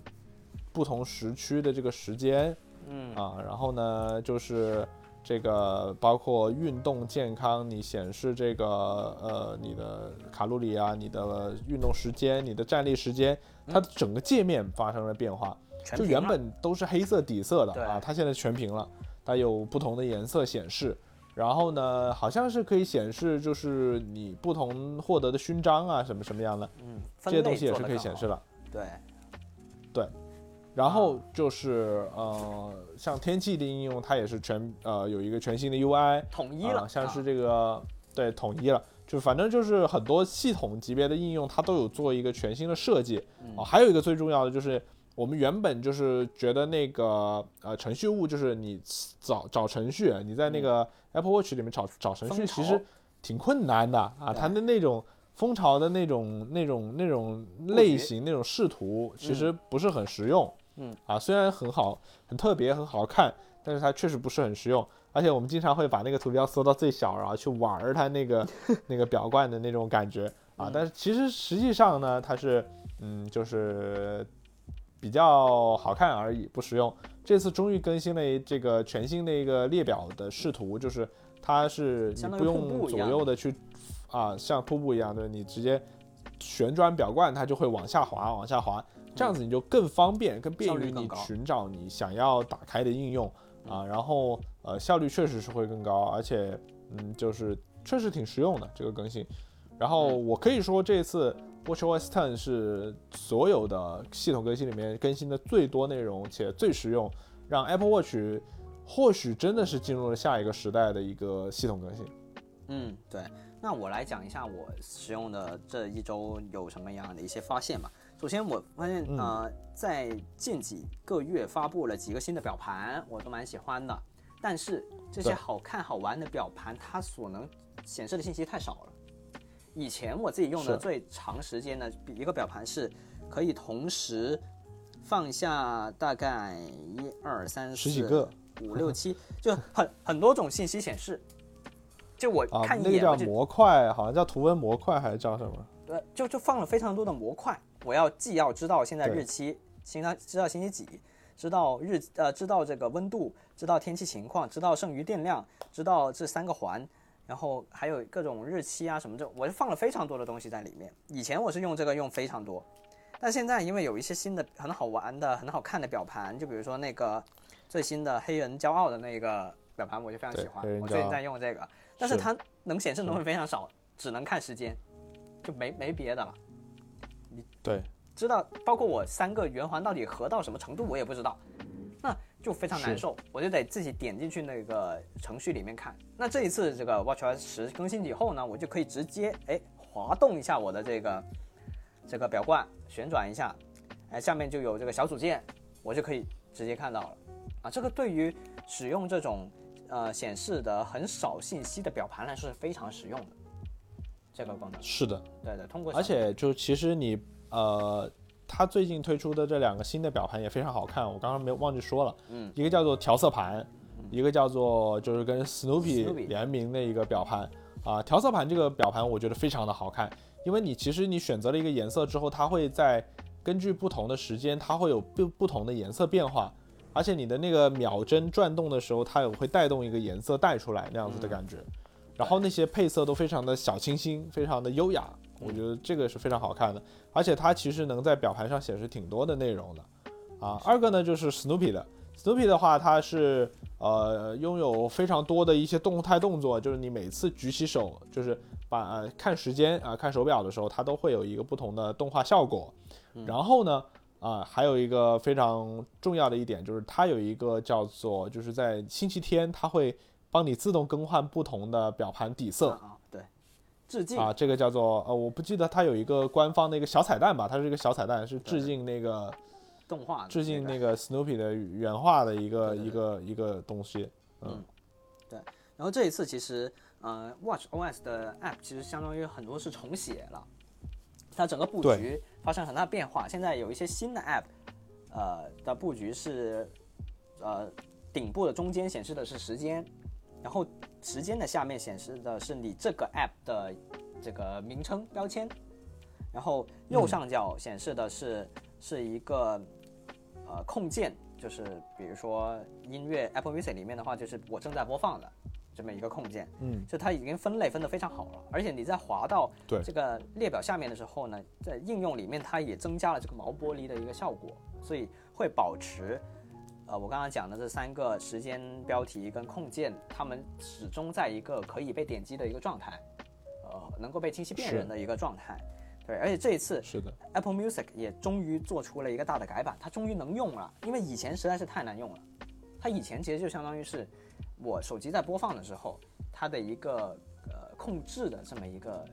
不同时区的这个时间嗯啊，然后呢就是这个包括运动健康，你显示这个呃你的卡路里啊，你的运动时间，你的站立时间，它的整个界面发生了变化。就原本都是黑色底色的啊，它现在全屏了，它有不同的颜色显示。然后呢，好像是可以显示，就是你不同获得的勋章啊，什么什么样的。嗯，这些东西也是可以显示的。对，对。然后就是呃，像天气的应用，它也是全呃有一个全新的 UI，统一了，啊，像是啊。这个对统一了，就反正就是很多系统级别的应用，它都有做一个全新的设计。嗯。啊，还有一个最重要的就是，我们原本就是觉得那个呃程序物，就是你找找程序，你在那个 Apple Watch 里面找找程序，其实挺困难的啊。它的那种蜂巢的那种那种那种类型那种视图，其实不是很实用。嗯啊，虽然很好、很特别、很好看，但是它确实不是很实用。而且我们经常会把那个图标缩到最小，然后去玩儿它那个 那个表冠的那种感觉啊。但是其实实际上呢，它是嗯，就是比较好看而已，不实用。这次终于更新了这个全新的一个列表的视图，就是它是你不用左右的去啊，像瀑布一样对，你直接旋转表冠，它就会往下滑，往下滑，这样子你就更方便、更便于你寻找你想要打开的应用啊。然后呃，效率确实是会更高，而且嗯，就是确实挺实用的这个更新。然后嗯我可以说这次 WatchOS 10是所有的系统更新里面更新的最多内容且最实用，让 Apple Watch 或许真的是进入了下一个时代的一个系统更新。嗯，对。那我来讲一下我使用的这一周有什么样的一些发现吧。首先，我发现嗯呃，在近几个月发布了几个新的表盘，我都蛮喜欢的。但是这些好看好玩的表盘，它所能显示的信息太少了。以前我自己用的最长时间的一个表盘是可以同时放下大概一二三四十几个五六七，就很很多种信息显示。就我啊，看一那个叫眼模块，好像叫图文模块还是叫什么？对，就就放了非常多的模块，我要既要知道现在日期，现在知道星期几，知道日呃知道这个温度，知道天气情况，知道剩余电量，知道这三个环，然后还有各种日期啊什么这，我就放了非常多的东西在里面。以前我是用这个用非常多，但现在因为有一些新的很好玩的、很好看的表盘，就比如说那个最新的黑人骄傲的那个表盘，我就非常喜欢，我最近在用这个，但是是它能显示的东西非常少，只能看时间，就没没别的了。你对，知道，包括我三个圆环到底合到什么程度，我也不知道，那就非常难受，我就得自己点进去那个程序里面看。那这一次这个 WatchOS 十更新以后呢，我就可以直接哎滑动一下我的这个这个表冠旋转一下，哎，下面就有这个小组件，我就可以直接看到了。啊，这个对于使用这种呃显示的很少信息的表盘来说是非常实用的。这个功能是的，对对，通过而且就其实你呃，它最近推出的这两个新的表盘也非常好看，我刚刚没忘记说了，嗯，一个叫做调色盘，一个叫做就是跟 Snoopy Snoopy 联名的一个表盘。啊。调色盘这个表盘我觉得非常的好看，因为你其实你选择了一个颜色之后，它会在根据不同的时间，它会有不不同的颜色变化，而且你的那个秒针转动的时候，它也会带动一个颜色带出来那样子的感觉。然后那些配色都非常的小清新，非常的优雅，我觉得这个是非常好看的，而且它其实能在表盘上显示挺多的内容的，啊，二个呢就是 Snoopy 的，Snoopy 的话它是呃拥有非常多的一些动态动作，就是你每次举起手，就是把、呃、看时间啊看手表的时候，它都会有一个不同的动画效果，然后呢啊还有一个非常重要的一点就是它有一个叫做就是在星期天它会。帮你自动更换不同的表盘底色致敬。啊，这个叫做呃，我不记得它有一个官方的一个小彩蛋吧，它是一个小彩蛋，是致敬那个动画，致敬那个 Snoopy 的原画的一个一个一个东西，嗯，对。然后这一次其实呃，Watch OS 的 App 其实相当于很多是重写了，它整个布局发生很大变化，现在有一些新的 App，呃的布局是呃顶部的中间显示的是时间。然后时间的下面显示的是你这个 app 的这个名称标签，然后右上角显示的是是一个呃控件，就是比如说音乐 Apple Music 里面的话，就是我正在播放的这么一个控件，嗯，就它已经分类分得非常好了，而且你在滑到这个列表下面的时候呢，在应用里面它也增加了这个毛玻璃的一个效果，所以会保持。呃，我刚刚讲的这三个时间标题跟控件，它们始终在一个可以被点击的一个状态，呃，能够被清晰辨认的一个状态。对，而且这一次是的，Apple Music 也终于做出了一个大的改版，它终于能用了，因为以前实在是太难用了。它以前其实就相当于是我手机在播放的时候，它的一个呃控制的这么一个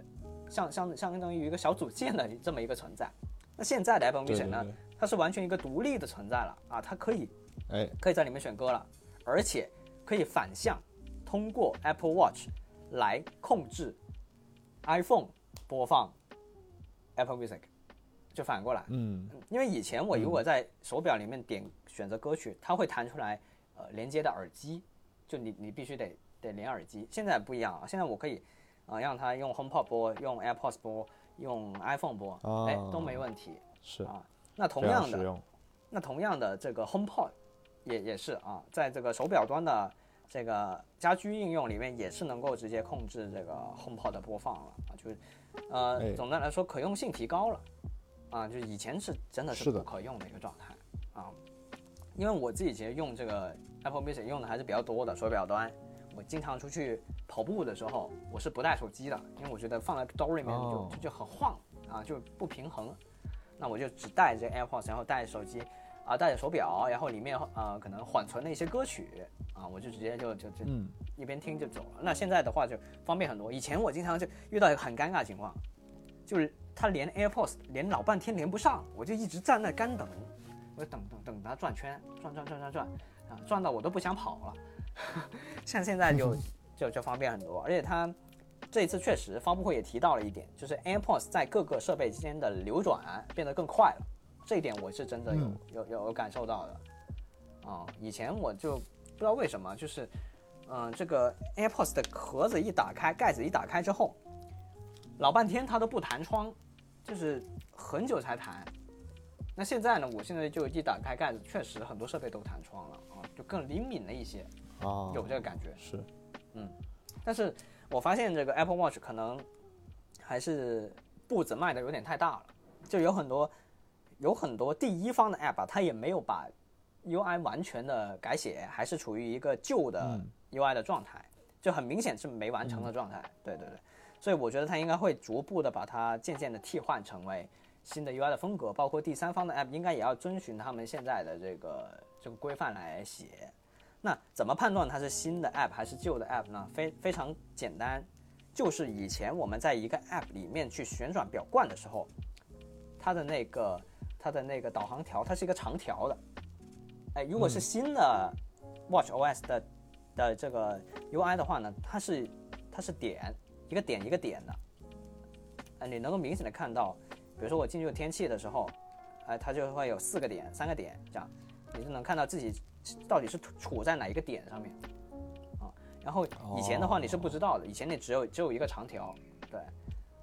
像像相当于一个小组件的这么一个存在。那现在的 Apple Music 呢，它是完全一个独立的存在了啊，它可以。哎，可以在里面选歌了，而且可以反向通过 Apple Watch 来控制 iPhone 播放 Apple Music，就反过来。嗯，因为以前我如果在手表里面点选择歌曲，它会弹出来呃连接的耳机，就你你必须得得连耳机。现在不一样啊，现在我可以啊让它用 HomePod 播，用 AirPods 播，用 iPhone 播，哎都没问题。是啊，那同样的，那同样的这个 HomePod。也也是啊，在这个手表端的这个家居应用里面，也是能够直接控制这个 HomePod 的播放了啊，就是呃，总的来说可用性提高了啊，就以前是真的是不可用的一个状态啊，因为我自己其实用这个 Apple Music 用的还是比较多的手表端，我经常出去跑步的时候，我是不带手机的，因为我觉得放在兜里面就就就很晃啊，就不平衡，那我就只带这 AirPods，然后带手机。啊，带着手表，然后里面呃可能缓存了一些歌曲啊，我就直接就就就一边听就走了。那现在的话就方便很多。以前我经常就遇到一个很尴尬的情况，就是它连 AirPods 连老半天连不上，我就一直站那干等，我等等等它转圈，转转转转转啊，转到我都不想跑了。像现在就就就方便很多，而且它这一次确实发布会也提到了一点，就是 AirPods 在各个设备之间的流转变得更快了。这一点我是真的有有有感受到的，啊，以前我就不知道为什么，就是，嗯，这个 AirPods 的盒子一打开，盖子一打开之后，老半天它都不弹窗，就是很久才弹。那现在呢，我现在就一打开盖子，确实很多设备都弹窗了啊，就更灵敏了一些，啊，有这个感觉。是，嗯，但是我发现这个 Apple Watch 可能还是步子迈的有点太大了，就有很多。有很多第一方的 App，它也没有把 UI 完全的改写，还是处于一个旧的 UI 的状态，就很明显是没完成的状态。对对对，所以我觉得它应该会逐步的把它渐渐的替换成为新的 UI 的风格，包括第三方的 App 应该也要遵循他们现在的这个这个规范来写。那怎么判断它是新的 App 还是旧的 App 呢？非非常简单，就是以前我们在一个 App 里面去旋转表冠的时候。它的那个它的那个导航条，它是一个长条的。哎，如果是新的 Watch OS 的的这个 UI 的话呢，它是它是点一个点一个点的。哎，你能够明显的看到，比如说我进入天气的时候，哎，它就会有四个点、三个点这样，你就能看到自己到底是处处在哪一个点上面啊。然后以前的话你是不知道的，以前你只有只有一个长条，对，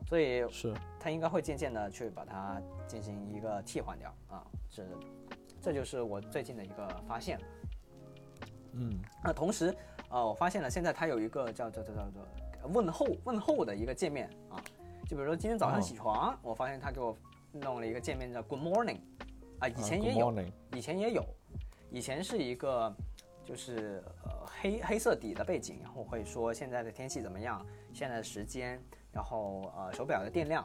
所以是。它应该会渐渐的去把它进行一个替换掉啊，这这就是我最近的一个发现。嗯，那同时，呃，我发现了现在它有一个叫叫叫叫做问候问候的一个界面啊，就比如说今天早上起床，我发现它给我弄了一个界面叫 Good Morning，啊，以前也有，以前也有，以前是一个就是呃黑黑色底的背景，然后会说现在的天气怎么样，现在的时间，然后呃手表的电量，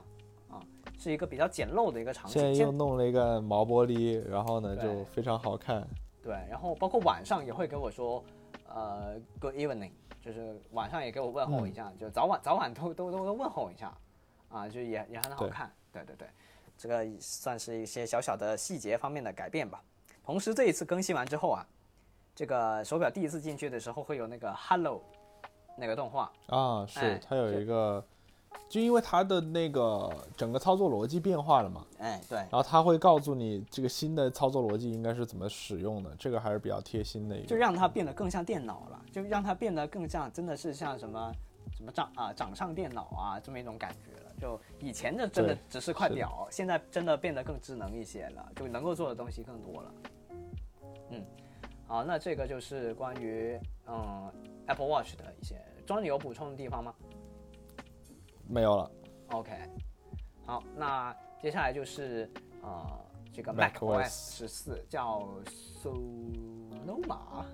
啊，是一个比较简陋的一个场景。现在又弄了一个毛玻璃，然后呢就非常好看。对，然后包括晚上也会给我说，呃，Good evening，就是晚上也给我问候一下，就早晚早晚都都都问候一下，啊，就也也很好看。对对对，这个算是一些小小的细节方面的改变吧。同时这一次更新完之后啊，这个手表第一次进去的时候会有那个 Hello 那个动画啊，是它有一个。就因为它的那个整个操作逻辑变化了嘛，哎，对，然后它会告诉你这个新的操作逻辑应该是怎么使用的，这个还是比较贴心的一个。就让它变得更像电脑了，就让它变得更像，真的是像什么什么掌啊掌上电脑啊这么一种感觉了。就以前的真的只是块表，现在真的变得更智能一些了，就能够做的东西更多了。嗯，好，那这个就是关于嗯 Apple Watch 的一些，庄你有补充的地方吗？没有了。OK，好，那接下来就是呃这个 Mac OS 十四叫 Sonoma，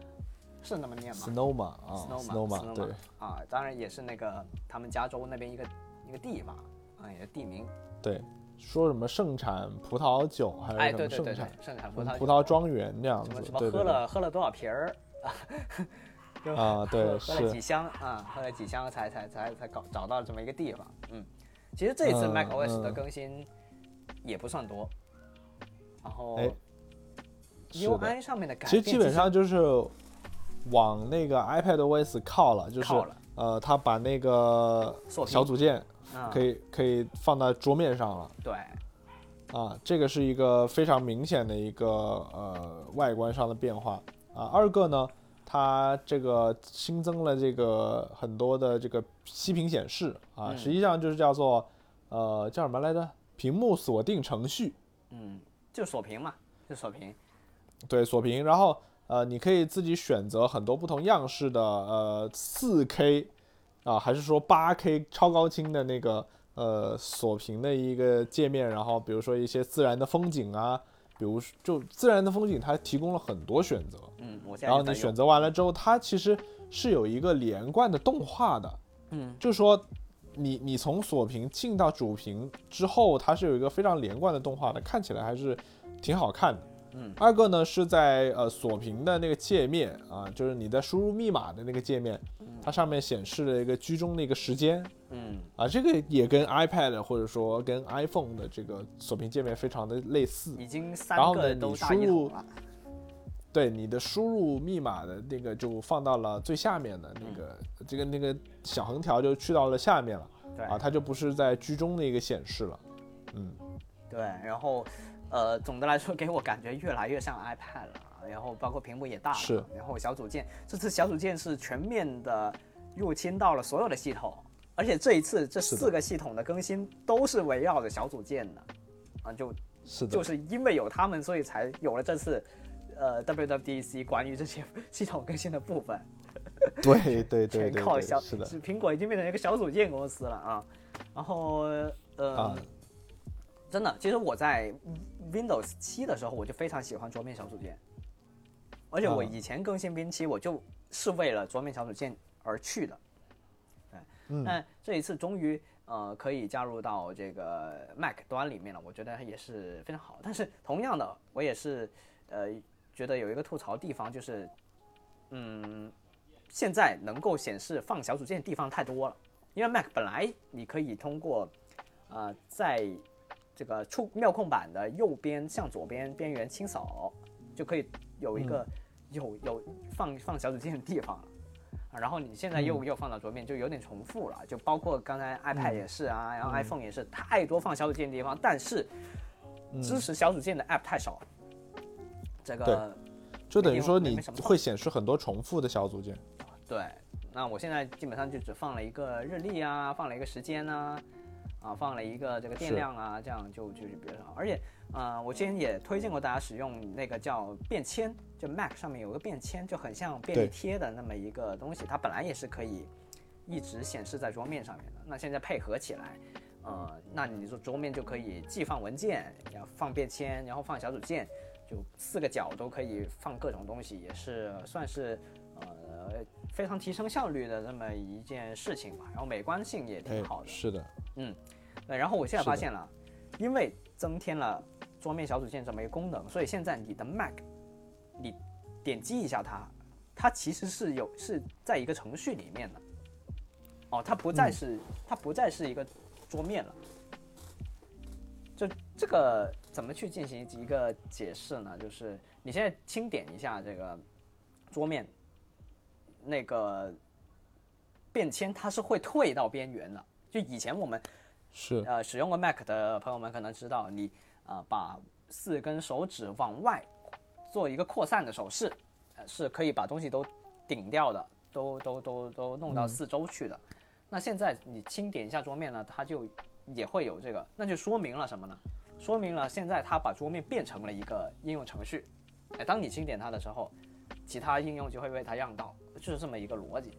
是那么念吗？Sonoma 啊，Sonoma 对啊，当然也是那个他们加州那边一个一个地方啊，也是地名。对，说什么盛产葡萄酒还是什么盛产盛产葡萄葡萄庄园这样子？什么喝了喝了多少瓶儿？啊，对，喝了几箱啊，喝了几箱才才才才搞找到这么一个地方。嗯，其实这一次 macOS 的更新也不算多，然后 UI 上面的改变，其实基本上就是往那个 iPadOS 靠了，就是呃，它把那个小组件可以可以放到桌面上了。对，啊，这个是一个非常明显的一个呃外观上的变化啊。二个呢。它这个新增了这个很多的这个息屏显示啊，实际上就是叫做，呃，叫什么来着？屏幕锁定程序。嗯，就锁屏嘛，就锁屏。对，锁屏。然后呃，你可以自己选择很多不同样式的呃四 K 啊，还是说八 K 超高清的那个呃锁屏的一个界面。然后比如说一些自然的风景啊。比如就自然的风景，它提供了很多选择。嗯，我然后你选择完了之后，它其实是有一个连贯的动画的。嗯，就是说，你你从锁屏进到主屏之后，它是有一个非常连贯的动画的，看起来还是挺好看的。嗯，二个呢是在呃锁屏的那个界面啊，就是你在输入密码的那个界面，它上面显示了一个居中的一个时间。嗯，啊，这个也跟 iPad 或者说跟 iPhone 的这个锁屏界面非常的类似。已经三个都输入，对，你的输入密码的那个就放到了最下面的那个，这个那个小横条就去到了下面了。对，啊，它就不是在居中的一个显示了。嗯，对，然后。呃，总的来说，给我感觉越来越像 iPad 了，然后包括屏幕也大了，是然后小组件，这次小组件是全面的入侵到了所有的系统，而且这一次这四个系统的更新都是围绕着小组件的，啊，就，是就是因为有他们，所以才有了这次，呃，WWDC 关于这些 系统更新的部分。对对对，全靠小，是的，苹果已经变成一个小组件公司了啊，然后呃。真的，其实我在 Windows 七的时候，我就非常喜欢桌面小组件，而且我以前更新 Win 七，我就是为了桌面小组件而去的。对，那这一次终于呃可以加入到这个 Mac 端里面了，我觉得也是非常好。但是同样的，我也是呃觉得有一个吐槽地方，就是嗯，现在能够显示放小组件的地方太多了，因为 Mac 本来你可以通过呃在这个触妙控板的右边向左边边缘清扫，就可以有一个、有有放放小组件的地方了。啊，然后你现在又又放到桌面，就有点重复了。就包括刚才 iPad 也是啊，然后 iPhone 也是，太多放小组件的地方，但是支持小组件的 App 太少了。这个就等于说你会显示很多重复的小组件。对，那我现在基本上就只放了一个日历啊，放了一个时间呐、啊，放了一个这个电量啊，这样就就比较少。而且，呃，我之前也推荐过大家使用那个叫便签，就 Mac 上面有个便签，就很像便利贴的那么一个东西，它本来也是可以一直显示在桌面上面的。那现在配合起来，呃，那你说桌面就可以既放文件，然后放便签，然后放小组件，就四个角都可以放各种东西，也是算是呃非常提升效率的这么一件事情吧。然后美观性也哎挺好，的，是的，对。然后我现在发现了，因为增添了桌面小组件这么一个功能，所以现在你的 Mac，你点击一下它，它其实是有是在一个程序里面的。哦，它不再是、它不再是一个桌面了。就这个怎么去进行一个解释呢？就是你现在轻点一下这个桌面，那个便签它是会退到边缘的。就以前我们是呃使用过 Mac 的朋友们可能知道，你呃把四根手指往外做一个扩散的手势，呃是可以把东西都顶掉的，都都都都弄到四周去的。那现在你轻点一下桌面呢，它就也会有这个，那就说明了什么呢？说明了现在它把桌面变成了一个应用程序。哎，当你轻点它的时候，其他应用就会为它让道，就是这么一个逻辑。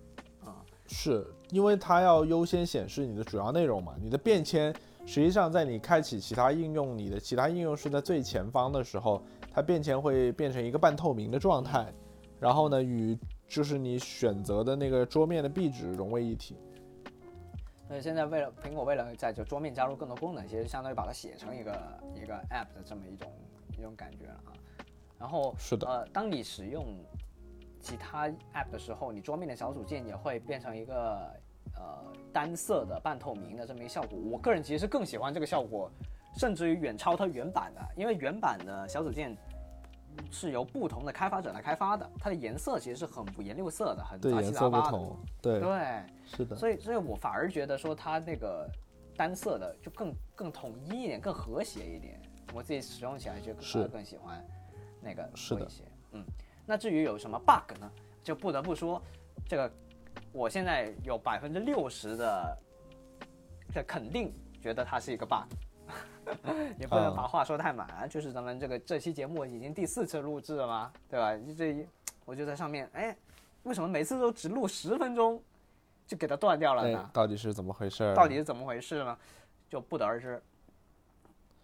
是因为它要优先显示你的主要内容嘛？你的便签实际上在你开启其他应用，你的其他应用是在最前方的时候，它便签会变成一个半透明的状态，然后呢与就是你选择的那个桌面的壁纸融为一体。所以现在为了苹果为了在这桌面加入更多功能，其实相当于把它写成一个一个 App 的这么一种一种感觉了啊。然后是的呃，当你使用其他 App 的时候，你桌面的小组件也会变成一个呃单色的半透明的这么一个效果。我个人其实是更喜欢这个效果，甚至于远超它原版的，因为原版的小组件。是由不同的开发者来开发的，它的颜色其实是很五颜六色的，很，杂七杂八的。对，对，是的，所以，所以我反而觉得说它那个单色的就更更统一一点，更和谐一点。我自己使用起来就更更喜欢那个多一些。嗯，那至于有什么 bug 呢？就不得不说，这个我现在有百分之六十的的肯定觉得它是一个 bug。也不能啊把话说太满啊，就是咱们这个这期节目已经第四次录制了嘛，对吧？就这一，我就在上面，哎，为什么每次都只录十分钟，就给它断掉了哎呢？，到底是怎么回事？到底是怎么回事呢？就不得而知。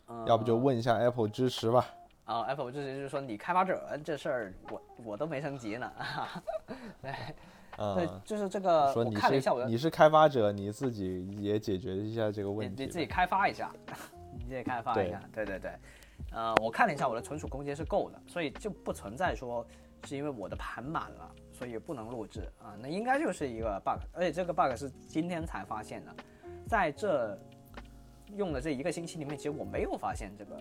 嗯、要不就问一下 Apple 支持吧。啊、a p p l e 支持就是说你开发者这事儿，我我都没升级呢。对，对嗯，，就是这个，我说你是看了一下我的，你是开发者，你自己也解决一下这个问题吧。你自己开发一下，你自己开发一下，对对对。呃，我看了一下我的存储空间是够的，所以就不存在说是因为我的盘满了，所以不能录制啊。那应该就是一个 bug，而且这个 bug 是今天才发现的，在这用的这一个星期里面，其实我没有发现这个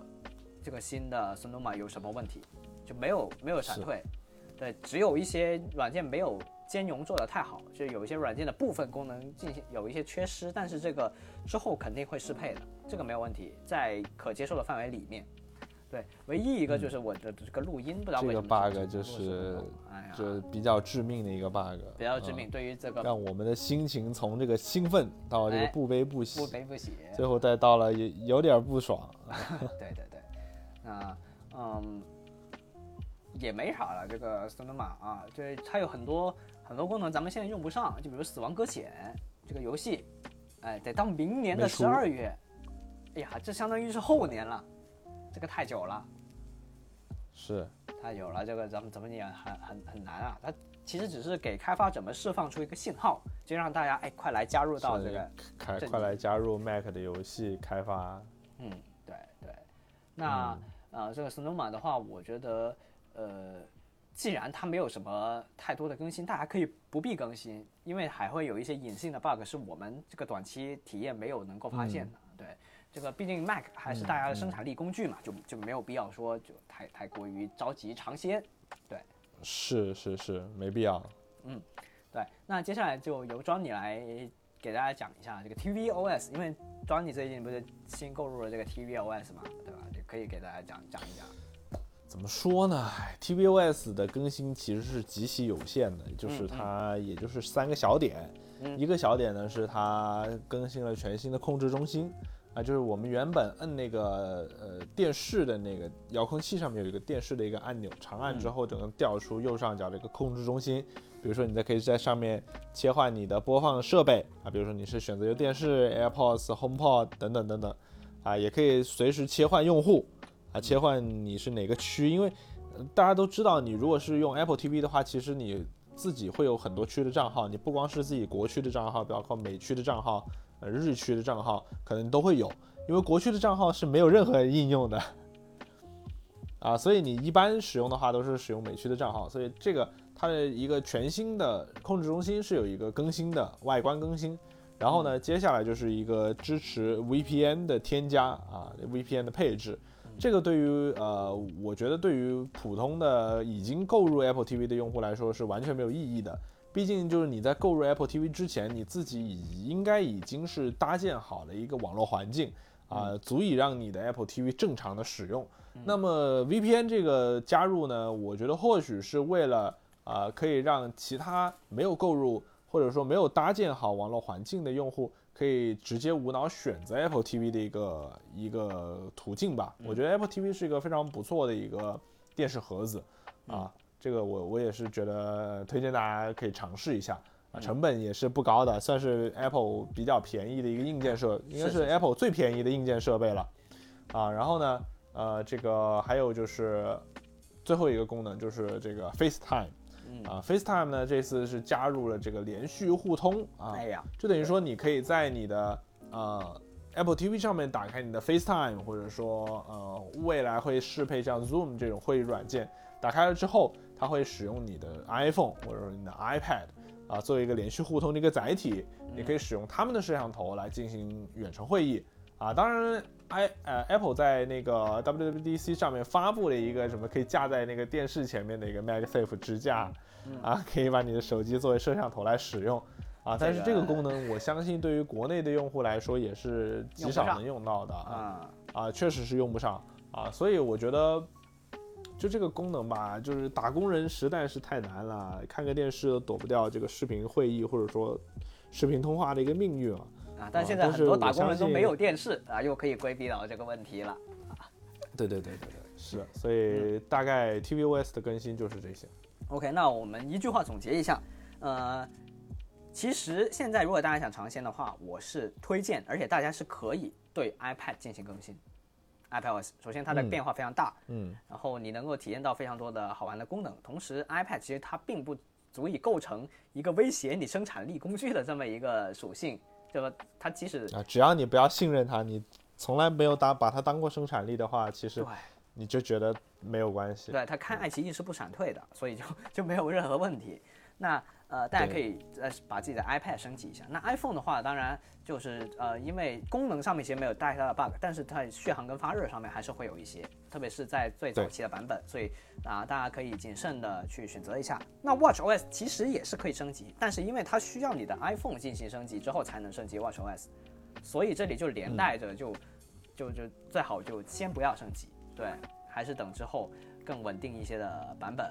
这个新的 Sonoma 有什么问题，就没有没有闪退，对，只有一些软件没有兼容做得太好，就有一些软件的部分功能进行有一些缺失，但是这个之后肯定会适配的，这个没有问题，在可接受的范围里面。对，唯一一个就是我的这个录音，不知道这个为什么这个 bug 就是只录10哎呀，就比较致命的一个 bug，比较致嗯命。对于这个让我们的心情从这个兴奋到这个哎不悲不喜，不悲不喜，最后再到了有有点不爽。对对对，那嗯也没啥了。这个 Sonoma 啊，这它有很多很多功能，咱们现在用不上，就比如《死亡搁浅》这个游戏，哎，得到明年的十二月。哎呀，这相当于是后年了，这个太久了，是，太久了，这个咱们怎么也很很很难啊。它其实只是给开发者们释放出一个信号，就让大家哎快来加入到这个开快来加入 Mac 的游戏开发。嗯，对对。那、呃，这个 Snowman 的话，我觉得呃，既然它没有什么太多的更新，大家可以不必更新，因为还会有一些隐性的 bug 是我们这个短期体验没有能够发现的。对，这个毕竟 Mac 还是大家的生产力工具嘛，就就没有必要说就太太过于着急尝鲜。对，是是是，没必要。嗯对，那接下来就由 Johnny 来给大家讲一下这个 tvOS，因为 Johnny 最近不是新购入了这个 tvOS 嘛，对吧？就可以给大家讲讲一讲。怎么说呢唉？tvOS 的更新其实是极其有限的，就是它也就是三个小点，嗯一个小点呢是它更新了全新的控制中心。啊，就是我们原本摁那个呃电视的那个遥控器上面有一个电视的一个按钮，长按之后就能调出右上角的一个控制中心。比如说，你再可以在上面切换你的播放设备啊，比如说你是选择由电视、AirPods、HomePod 等等等等，啊，也可以随时切换用户啊，切换你是哪个区，因为、呃大家都知道，你如果是用 Apple TV 的话，其实你自己会有很多区的账号，你不光是自己国区的账号，包括美区的账号、呃日区的账号，可能都会有，因为国区的账号是没有任何应用的。啊，所以你一般使用的话都是使用美区的账号，所以这个它的一个全新的控制中心是有一个更新的外观更新，然后呢，接下来就是一个支持 VPN 的添加啊，VPN 的配置，这个对于呃，我觉得对于普通的已经购入 Apple TV 的用户来说是完全没有意义的，毕竟就是你在购入 Apple TV 之前，你自己已应该已经是搭建好了一个网络环境啊、足以让你的 Apple TV 正常的使用。那么 VPN 这个加入呢，我觉得或许是为了啊、可以让其他没有购入或者说没有搭建好网络环境的用户，可以直接无脑选择 Apple TV 的一个一个途径吧。我觉得 Apple TV 是一个非常不错的一个电视盒子啊，这个我我也是觉得推荐大家可以尝试一下。啊，成本也是不高的，算是 Apple 比较便宜的一个硬件设，应该是 Apple 最便宜的硬件设备了。啊，然后呢，呃，这个还有就是最后一个功能就是这个 FaceTime 嗯，啊，FaceTime 呢这次是加入了这个连续互通啊，哎呀，就等于说你可以在你的呃 Apple TV 上面打开你的 FaceTime，或者说呃未来会适配像 Zoom 这种会议软件，打开了之后，它会使用你的 iPhone 或者说你的 iPad 啊作为一个连续互通的一个载体，你可以使用他们的摄像头来进行远程会议啊。当然，i 呃 Apple 在那个 WWDC 上面发布了一个什么可以架在那个电视前面的一个 MagSafe 支架啊，可以把你的手机作为摄像头来使用。啊，但是这个功能，我相信对于国内的用户来说也是极少能用到的啊啊，啊，确实是用不上啊，所以我觉得就这个功能吧，就是打工人实在是太难了，看个电视都躲不掉这个视频会议或者说视频通话的一个命运啊。啊，但现在很多打工人都没有电视啊，又可以规避到这个问题了。对对对对对，是，所以大概 tvOS 的更新就是这些。OK，那我们一句话总结一下，呃，其实现在如果大家想尝鲜的话，我是推荐，而且大家是可以对 iPad 进行更新。iPadOS 首先它的嗯变化非常大，嗯，然后你能够体验到非常多的好玩的功能，同时 iPad 其实它并不足以构成一个威胁你生产力工具的这么一个属性，对吧？它即使啊，只要你不要信任他，你从来没有当把他当过生产力的话，其实你就觉得没有关系。对他看爱奇艺是不闪退的，所以就就没有任何问题。那呃，大家可以呃把自己的 iPad 升级一下。那 iPhone 的话，当然就是呃，因为功能上面其实没有太大的 bug，但是它续航跟发热上面还是会有一些，特别是在最早期的版本，所以啊、大家可以谨慎的去选择一下。那 Watch OS 其实也是可以升级，但是因为它需要你的 iPhone 进行升级之后才能升级 Watch OS，所以这里就连带着就、就就最好就先不要升级，对，还是等之后更稳定一些的版本。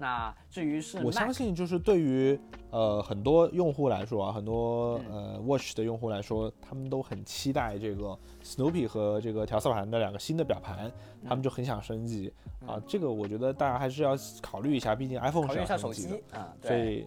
那至于是我相信，就是对于呃很多用户来说啊，很多呃 Watch 的用户来说，他们都很期待这个 Snoopy 和这个调色盘的两个新的表盘，他们就很想升级啊。这个我觉得大家还是要考虑一下，毕竟 iPhone 是要升级的机，啊，所对，以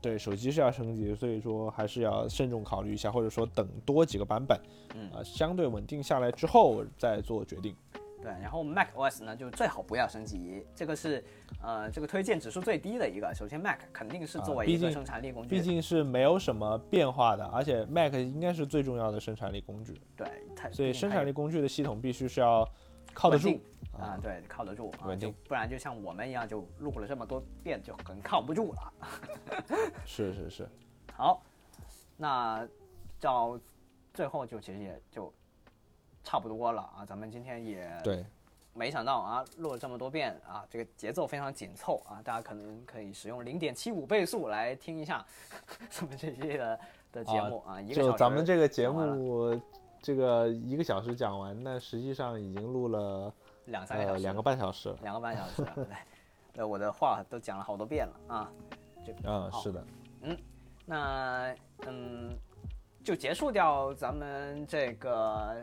对手机是要升级，所以说还是要慎重考虑一下，或者说等多几个版本，嗯啊，相对稳定下来之后再做决定。对，然后 Mac OS 呢，就最好不要升级，这个是呃这个推荐指数最低的一个。首先 Mac 肯定是作为一个生产力工具，毕竟是没有什么变化的，而且 Mac 应该是最重要的生产力工具，对它所以生产力工具的系统必须是要靠得住啊，对，靠得住啊，定不然就像我们一样，就录了这么多遍，就很靠不住了。是是是，好，那到最后就其实也就差不多了啊，咱们今天也对，没想到啊，录了这么多遍啊，这个节奏非常紧凑啊，大家可能可以使用零点七五倍速来听一下咱们这期的的节目啊，一个就咱们这个节目，这个一个小时讲完，那实际上已经录了两三个小时，呃两个半小时了。两个半小时对，我的话都讲了好多遍了啊。这嗯，是的，嗯那嗯，就结束掉咱们这个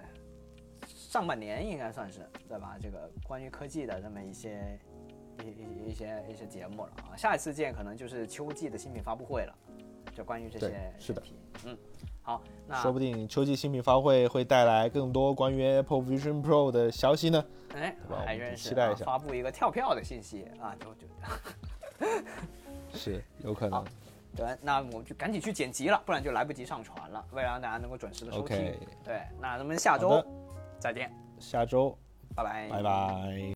上半年应该算是对吧？这个关于科技的这么一些一一一些一些节目了啊。下一次见可能就是秋季的新品发布会了，就关于这些是的。嗯，好，那说不定秋季新品发布会会带来更多关于 Apple Vision Pro 的消息呢。哎，我还认识期待一下啊发布一个跳票的信息啊，就就。是有可能。对，那我就赶紧去剪辑了，不然就来不及上传了。为了让大家能够准时的收听对，那咱们下周再见，下周。拜拜，拜拜。